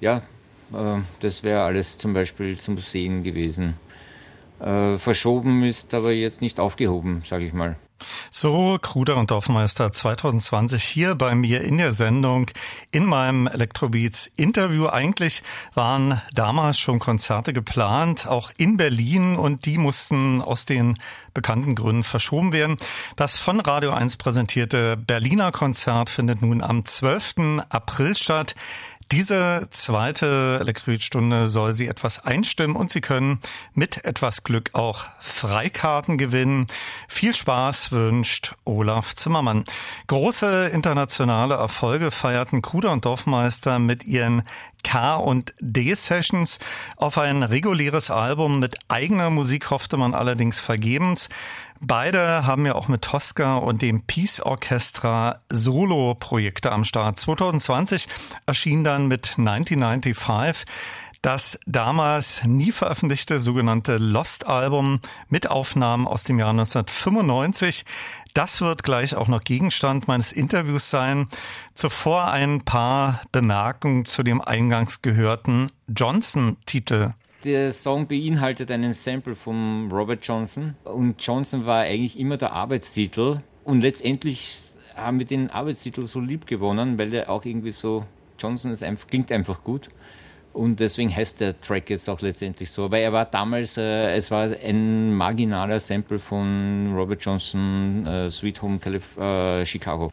Ja, äh, das wäre alles zum Beispiel zum Sehen gewesen. Äh, verschoben ist aber jetzt nicht aufgehoben, sage ich mal. So, Kruder und Dorfmeister 2020 hier bei mir in der Sendung in meinem Electrobeats Interview. Eigentlich waren damals schon Konzerte geplant, auch in Berlin und die mussten aus den bekannten Gründen verschoben werden. Das von Radio 1 präsentierte Berliner Konzert findet nun am 12. April statt. Diese zweite Elektrolytstunde soll Sie etwas einstimmen und Sie können mit etwas Glück auch Freikarten gewinnen. Viel Spaß wünscht Olaf Zimmermann. Große internationale Erfolge feierten Kruder und Dorfmeister mit ihren K- und D-Sessions. Auf ein reguläres Album mit eigener Musik hoffte man allerdings vergebens. Beide haben ja auch mit Tosca und dem Peace Orchestra Solo-Projekte am Start. 2020 erschien dann mit 1995 das damals nie veröffentlichte sogenannte Lost Album mit Aufnahmen aus dem Jahr 1995. Das wird gleich auch noch Gegenstand meines Interviews sein. Zuvor ein paar Bemerkungen zu dem eingangs gehörten Johnson-Titel. Der Song beinhaltet einen Sample von Robert Johnson und Johnson war eigentlich immer der Arbeitstitel und letztendlich haben wir den Arbeitstitel so lieb gewonnen, weil der auch irgendwie so, Johnson ist einfach, klingt einfach gut. Und deswegen heißt der Track jetzt auch letztendlich so. Weil er war damals, äh, es war ein marginaler Sample von Robert Johnson, äh, Sweet Home Calif äh, Chicago.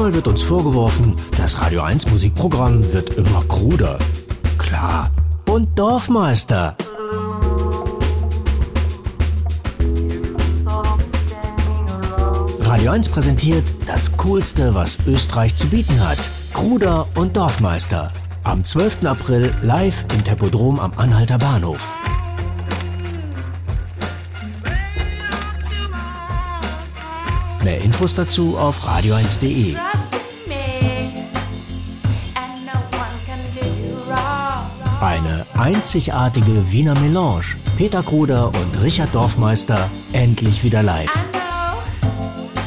Manchmal wird uns vorgeworfen, das Radio 1 Musikprogramm wird immer kruder. Klar. Und Dorfmeister. Radio 1 präsentiert das Coolste, was Österreich zu bieten hat. Kruder und Dorfmeister. Am 12. April live im Tempodrom am Anhalter Bahnhof. Mehr Infos dazu auf radio1.de. einzigartige Wiener Melange. Peter Kruder und Richard Dorfmeister endlich wieder live.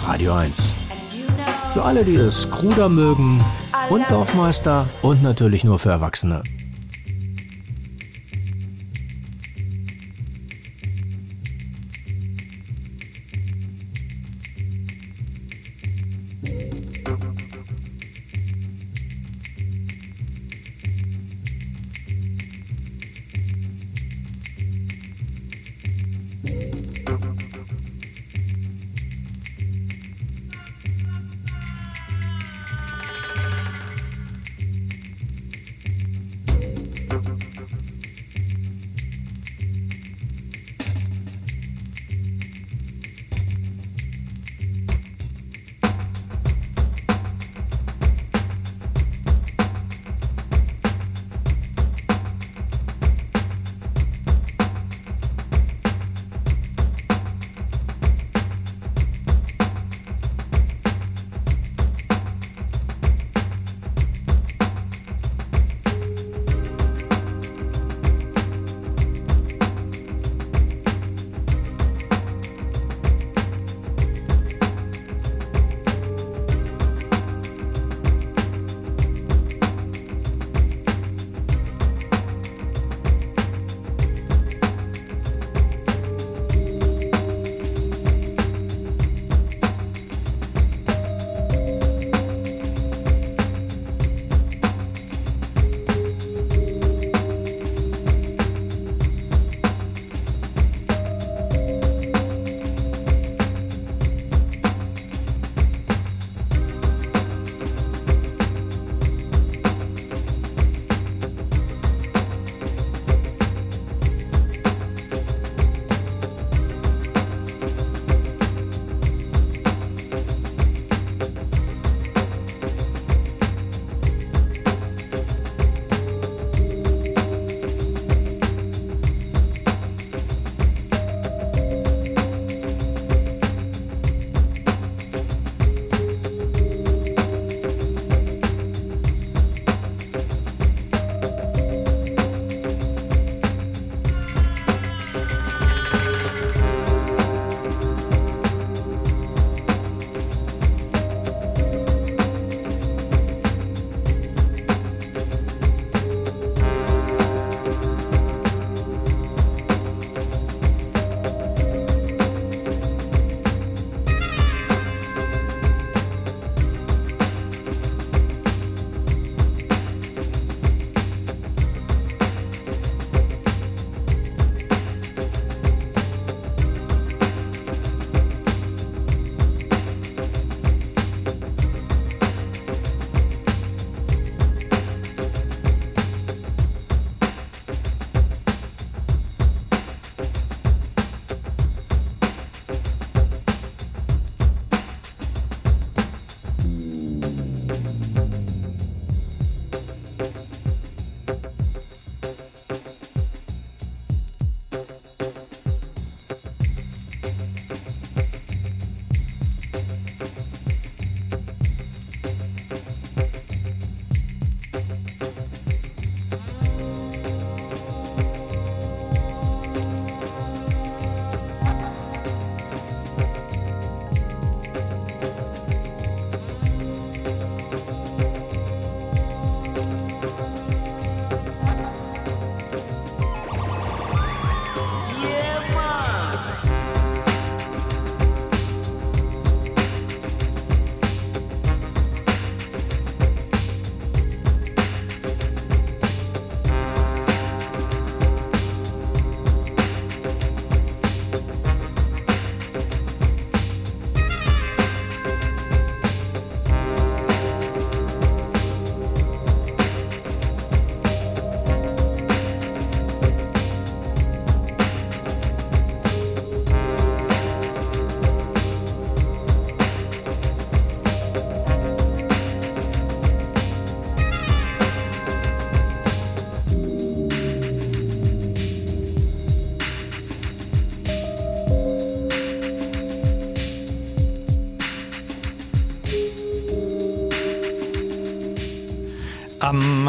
Radio 1. Für alle, die es Kruder mögen und Dorfmeister und natürlich nur für Erwachsene.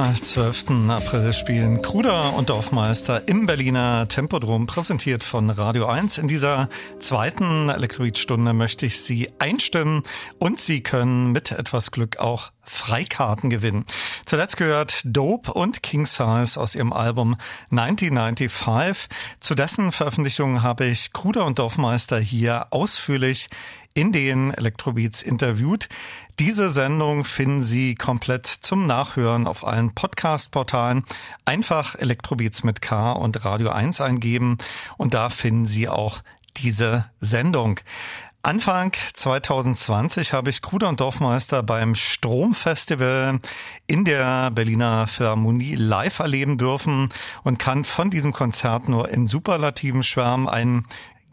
Am 12. April spielen Kruder und Dorfmeister im Berliner Tempodrom, präsentiert von Radio 1. In dieser zweiten Elektroid-Stunde möchte ich Sie einstimmen und Sie können mit etwas Glück auch Freikarten gewinnen. Zuletzt gehört Dope und King Size aus ihrem Album 1995. Zu dessen Veröffentlichung habe ich Kruder und Dorfmeister hier ausführlich in den Electrobeats interviewt. Diese Sendung finden Sie komplett zum Nachhören auf allen Podcast-Portalen. Einfach Elektrobeats mit K und Radio 1 eingeben und da finden Sie auch diese Sendung. Anfang 2020 habe ich Kruder und Dorfmeister beim Stromfestival in der Berliner Philharmonie live erleben dürfen und kann von diesem Konzert nur in Superlativen schwärmen. Ein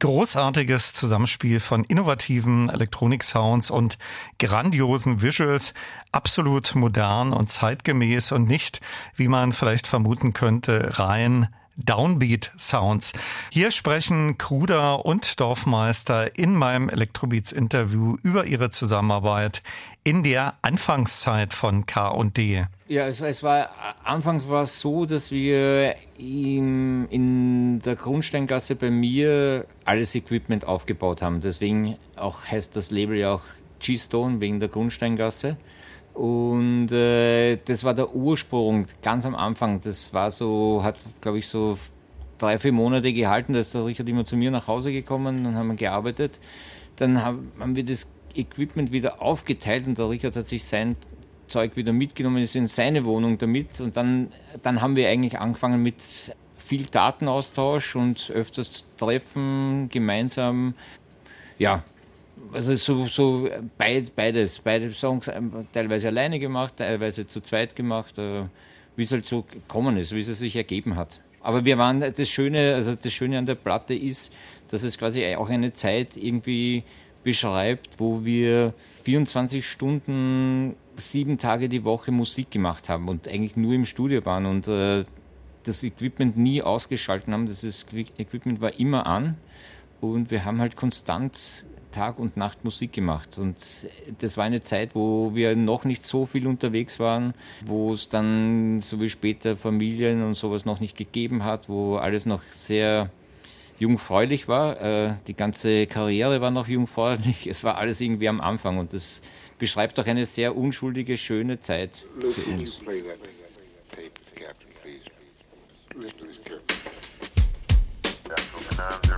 großartiges Zusammenspiel von innovativen Elektronik-Sounds und grandiosen Visuals, absolut modern und zeitgemäß und nicht, wie man vielleicht vermuten könnte, rein Downbeat Sounds. Hier sprechen Kruder und Dorfmeister in meinem Electrobeats Interview über ihre Zusammenarbeit in der Anfangszeit von K&D. Ja, es, es, war anfangs war es so, dass wir im, in der Grundsteingasse bei mir alles Equipment aufgebaut haben. Deswegen auch heißt das Label ja auch G-Stone wegen der Grundsteingasse. Und äh, das war der Ursprung ganz am Anfang. Das war so, hat glaube ich so drei, vier Monate gehalten. Da ist der Richard immer zu mir nach Hause gekommen, dann haben wir gearbeitet. Dann haben, wir das Equipment wieder aufgeteilt und der Richard hat sich sein Zeug wieder mitgenommen, ist in seine Wohnung damit. Und dann, dann haben wir eigentlich angefangen mit viel Datenaustausch und öfters Treffen gemeinsam. Ja, also so, so beid, beides, beide Songs ähm, teilweise alleine gemacht, teilweise zu zweit gemacht, äh, wie es halt so gekommen ist, wie es sich ergeben hat. Aber wir waren das Schöne, also das Schöne an der Platte ist, dass es quasi auch eine Zeit irgendwie beschreibt, wo wir 24 Stunden, sieben Tage die Woche Musik gemacht haben und eigentlich nur im Studio waren und äh, das Equipment nie ausgeschalten haben. Das Equipment war immer an und wir haben halt konstant Tag und Nacht Musik gemacht. Und das war eine Zeit, wo wir noch nicht so viel unterwegs waren, wo es dann so wie später Familien und sowas noch nicht gegeben hat, wo alles noch sehr jungfräulich war. Äh, die ganze Karriere war noch jungfräulich. Es war alles irgendwie am Anfang und das beschreibt doch eine sehr unschuldige, schöne Zeit für uns. Listen to this carefully. That's what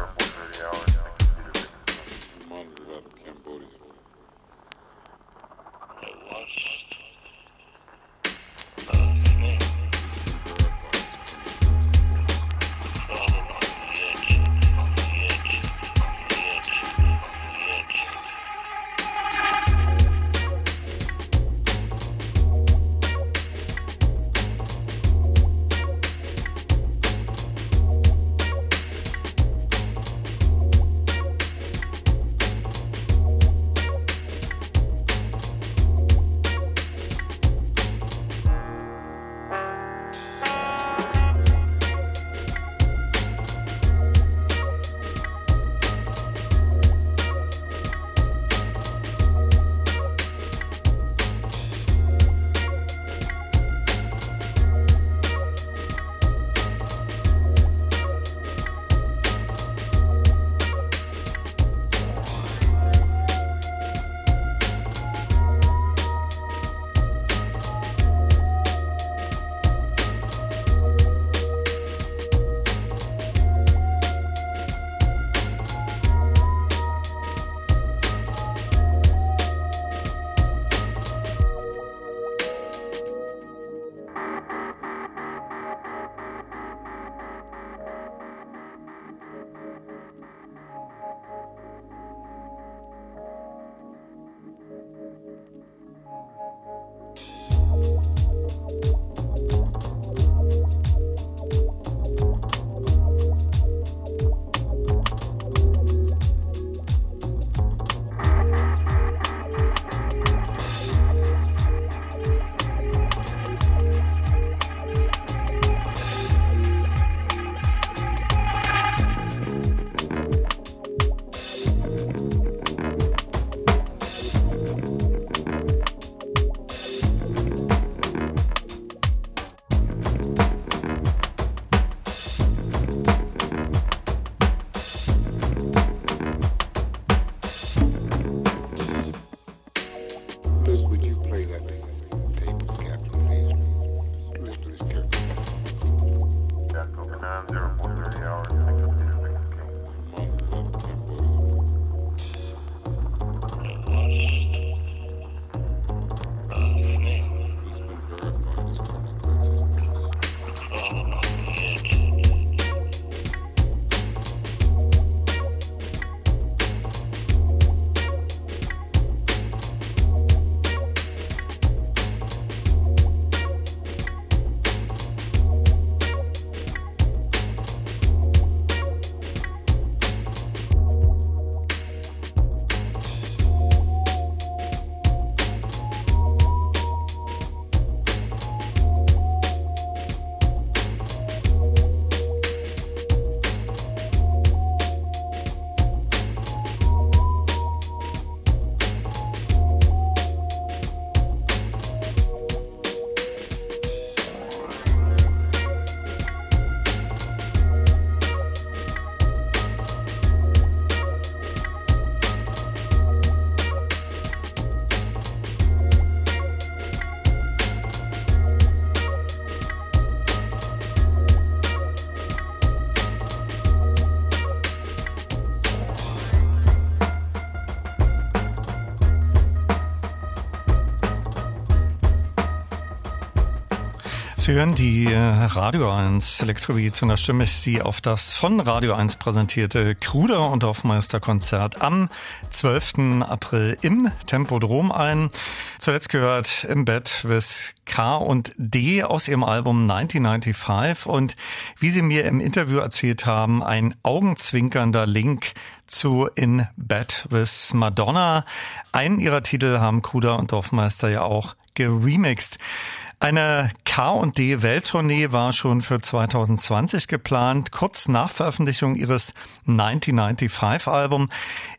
Sie hören die äh, Radio 1 Elektrobeats und da stimme ich Sie auf das von Radio 1 präsentierte Kruder und Dorfmeister-Konzert am 12. April im Tempodrom ein. Zuletzt gehört im Bett with K und D aus ihrem Album 1995 und wie Sie mir im Interview erzählt haben, ein augenzwinkernder Link zu In Bed with Madonna. Einen ihrer Titel haben Kruder und Dorfmeister ja auch geremixed. Eine K&D Welttournee war schon für 2020 geplant, kurz nach Veröffentlichung ihres 1995 Album.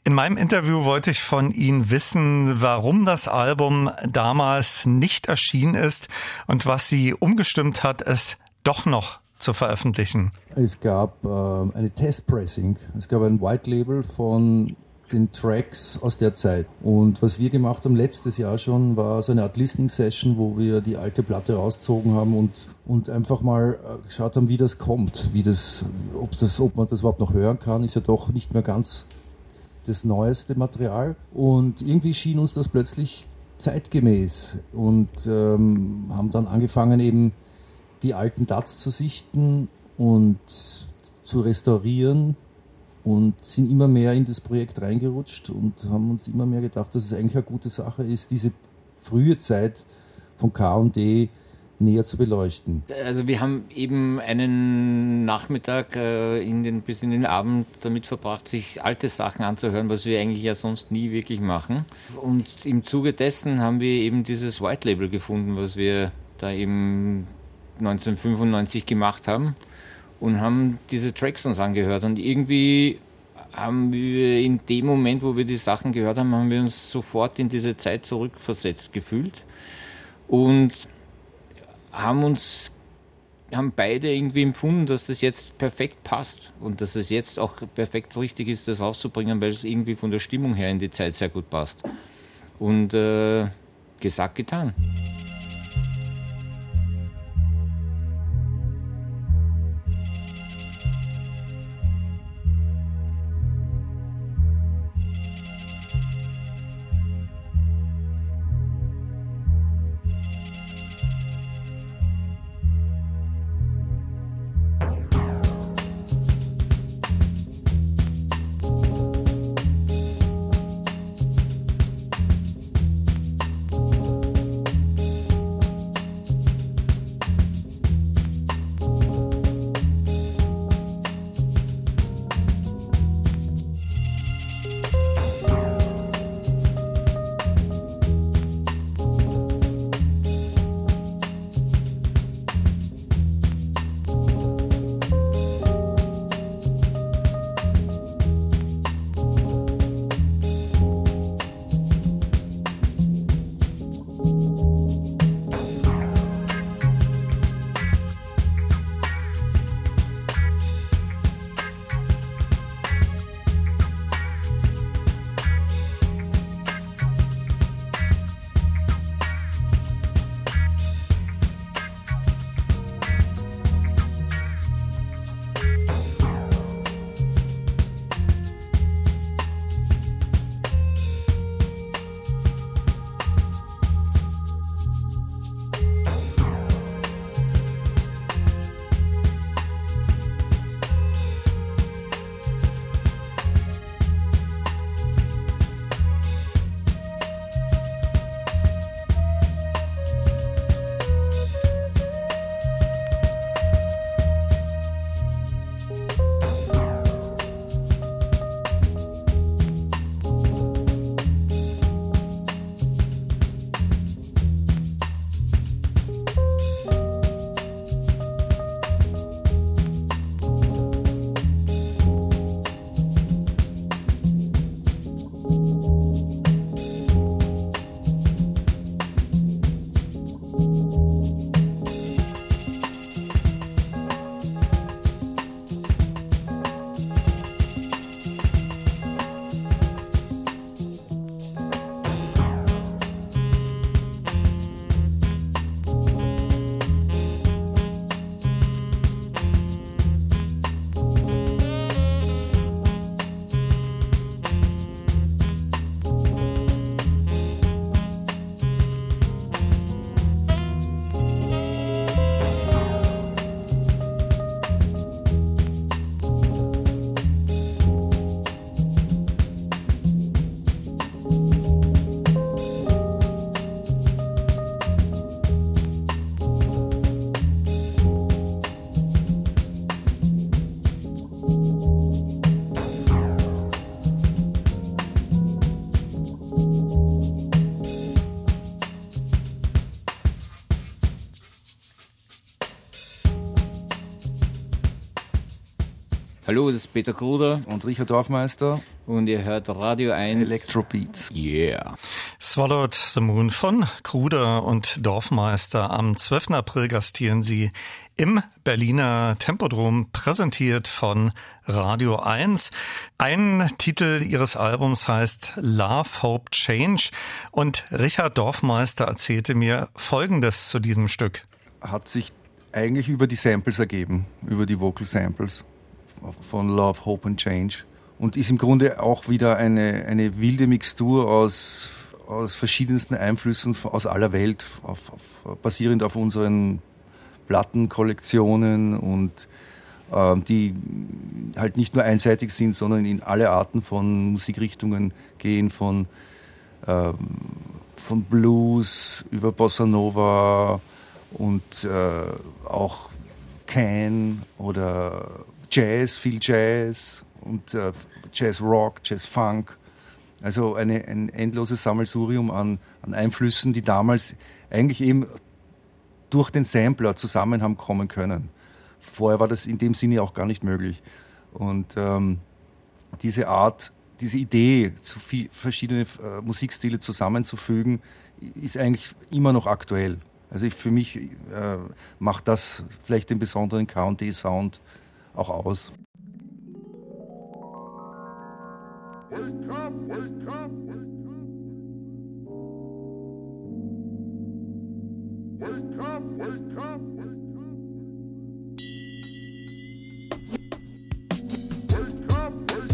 In meinem Interview wollte ich von Ihnen wissen, warum das Album damals nicht erschienen ist und was Sie umgestimmt hat, es doch noch zu veröffentlichen. Es gab äh, eine Testpressing. Es gab ein White Label von den Tracks aus der Zeit. Und was wir gemacht haben letztes Jahr schon, war so eine Art Listening Session, wo wir die alte Platte rausgezogen haben und, und einfach mal äh, geschaut haben, wie das kommt, wie das, ob, das, ob man das überhaupt noch hören kann, ist ja doch nicht mehr ganz das neueste Material. Und irgendwie schien uns das plötzlich zeitgemäß und ähm, haben dann angefangen, eben die alten DATs zu sichten und zu restaurieren und sind immer mehr in das Projekt reingerutscht und haben uns immer mehr gedacht, dass es eigentlich eine gute Sache ist, diese frühe Zeit von K&D näher zu beleuchten. Also wir haben eben einen Nachmittag äh, in den, bis in den Abend damit verbracht, sich alte Sachen anzuhören, was wir eigentlich ja sonst nie wirklich machen. Und im Zuge dessen haben wir eben dieses White Label gefunden, was wir da eben 1995 gemacht haben und haben diese Tracks uns angehört. Und irgendwie haben wir in dem Moment, wo wir die Sachen gehört haben, haben wir uns sofort in diese Zeit zurückversetzt gefühlt und haben uns haben beide irgendwie empfunden, dass das jetzt perfekt passt und dass es jetzt auch perfekt richtig ist, das rauszubringen, weil es irgendwie von der Stimmung her in die Zeit sehr gut passt. Und äh, gesagt, getan. Hallo, das ist Peter Kruder und Richard Dorfmeister. Und ihr hört Radio 1 Electrobeats. Yeah. Swallowed the Moon von Kruder und Dorfmeister. Am 12. April gastieren sie im Berliner Tempodrom, präsentiert von Radio 1. Ein Titel ihres Albums heißt Love, Hope, Change. Und Richard Dorfmeister erzählte mir Folgendes zu diesem Stück. Hat sich eigentlich über die Samples ergeben, über die Vocal Samples von Love, Hope and Change. Und ist im Grunde auch wieder eine, eine wilde Mixtur aus, aus verschiedensten Einflüssen aus aller Welt, auf, auf, basierend auf unseren Plattenkollektionen und äh, die halt nicht nur einseitig sind, sondern in alle Arten von Musikrichtungen gehen, von, äh, von Blues über Bossa Nova und äh, auch Can oder Jazz, viel Jazz und äh, Jazz Rock, Jazz Funk. Also eine, ein endloses Sammelsurium an, an Einflüssen, die damals eigentlich eben durch den Sampler zusammen haben kommen können. Vorher war das in dem Sinne auch gar nicht möglich. Und ähm, diese Art, diese Idee, so viel, verschiedene äh, Musikstile zusammenzufügen, ist eigentlich immer noch aktuell. Also ich, für mich äh, macht das vielleicht den besonderen K&D-Sound auch aus. Wake up, wake up, wake up, wake up, wake up.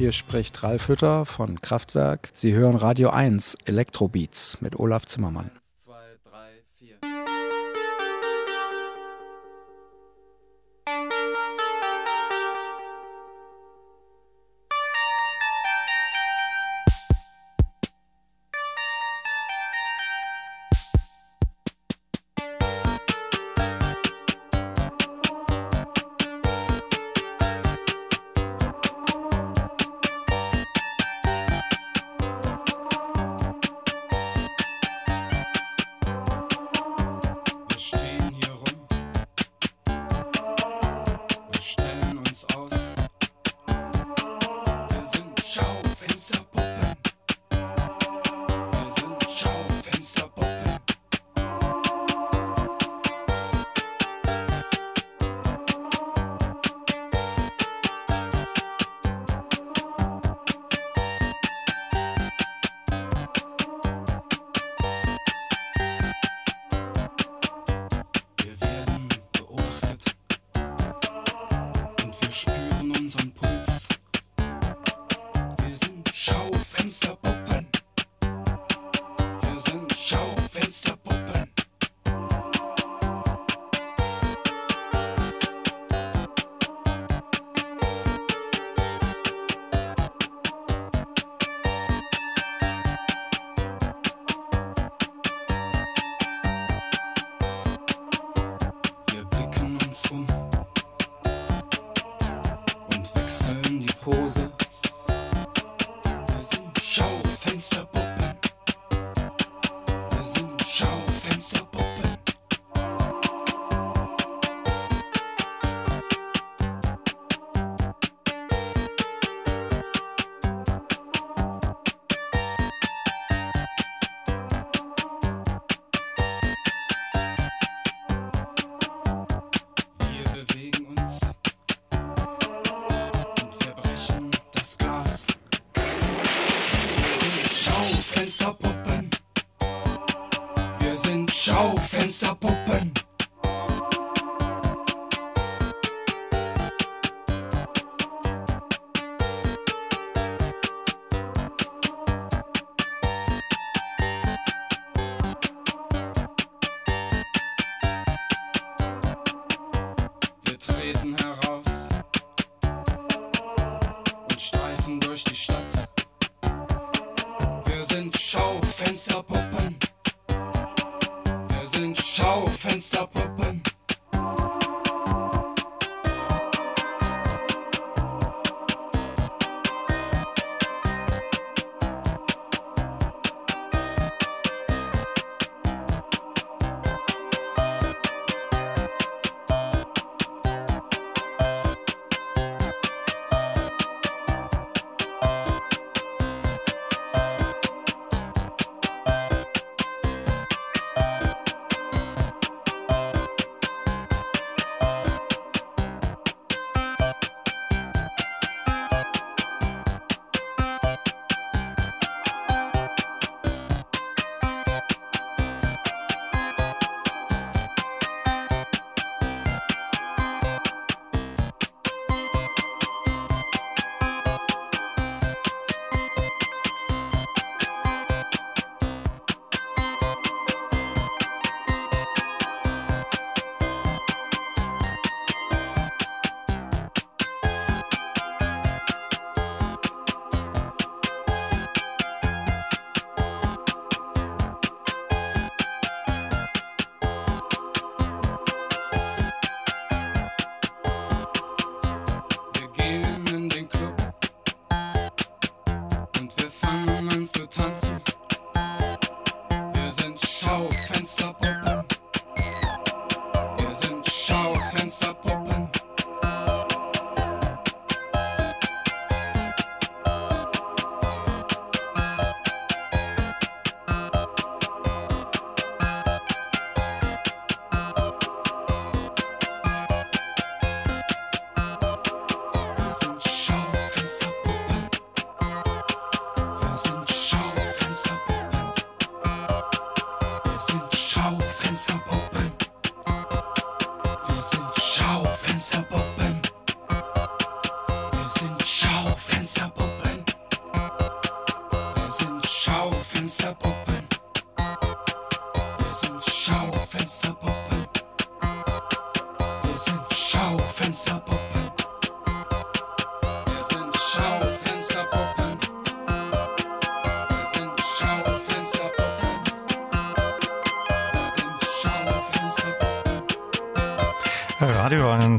Hier spricht Ralf Hütter von Kraftwerk. Sie hören Radio 1 Elektrobeats mit Olaf Zimmermann.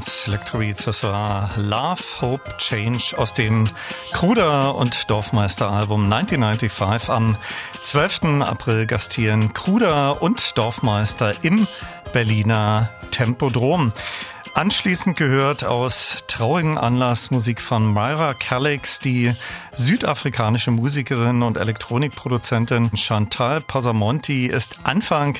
1 Electrobeats, das war Love, Hope, Change aus dem Kruder und Dorfmeister Album 1995 am 12. April gastieren Kruder und Dorfmeister im Berliner Tempodrom. Anschließend gehört aus traurigen Anlass Musik von Myra Calix, die südafrikanische Musikerin und Elektronikproduzentin Chantal Pasamonti ist Anfang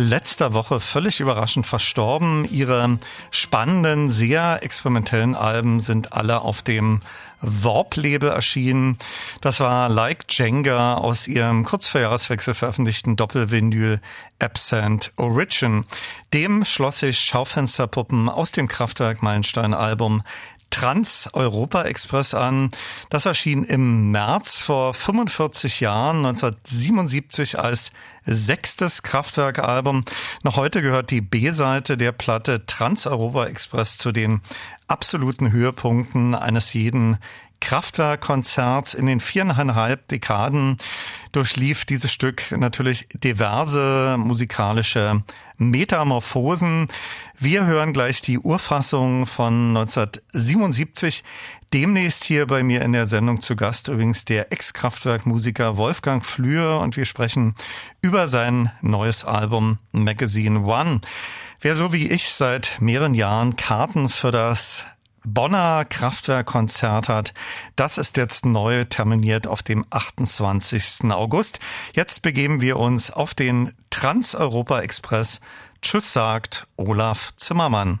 letzter Woche völlig überraschend verstorben. Ihre spannenden, sehr experimentellen Alben sind alle auf dem Warp-Label erschienen. Das war Like Jenga aus ihrem kurz vor Jahreswechsel veröffentlichten Doppelvinyl Absent Origin. Dem schloss sich Schaufensterpuppen aus dem Kraftwerk Meilenstein Album Trans-Europa Express an. Das erschien im März vor 45 Jahren, 1977 als sechstes Kraftwerk-Album. Noch heute gehört die B-Seite der Platte Trans-Europa Express zu den absoluten Höhepunkten eines jeden Kraftwerkkonzerts in den viereinhalb Dekaden durchlief dieses Stück natürlich diverse musikalische Metamorphosen. Wir hören gleich die Urfassung von 1977. Demnächst hier bei mir in der Sendung zu Gast übrigens der Ex-Kraftwerk-Musiker Wolfgang Flür und wir sprechen über sein neues Album Magazine One. Wer so wie ich seit mehreren Jahren Karten für das Bonner Kraftwerkkonzert hat. Das ist jetzt neu terminiert auf dem 28. August. Jetzt begeben wir uns auf den Trans-Europa Express. Tschüss sagt Olaf Zimmermann.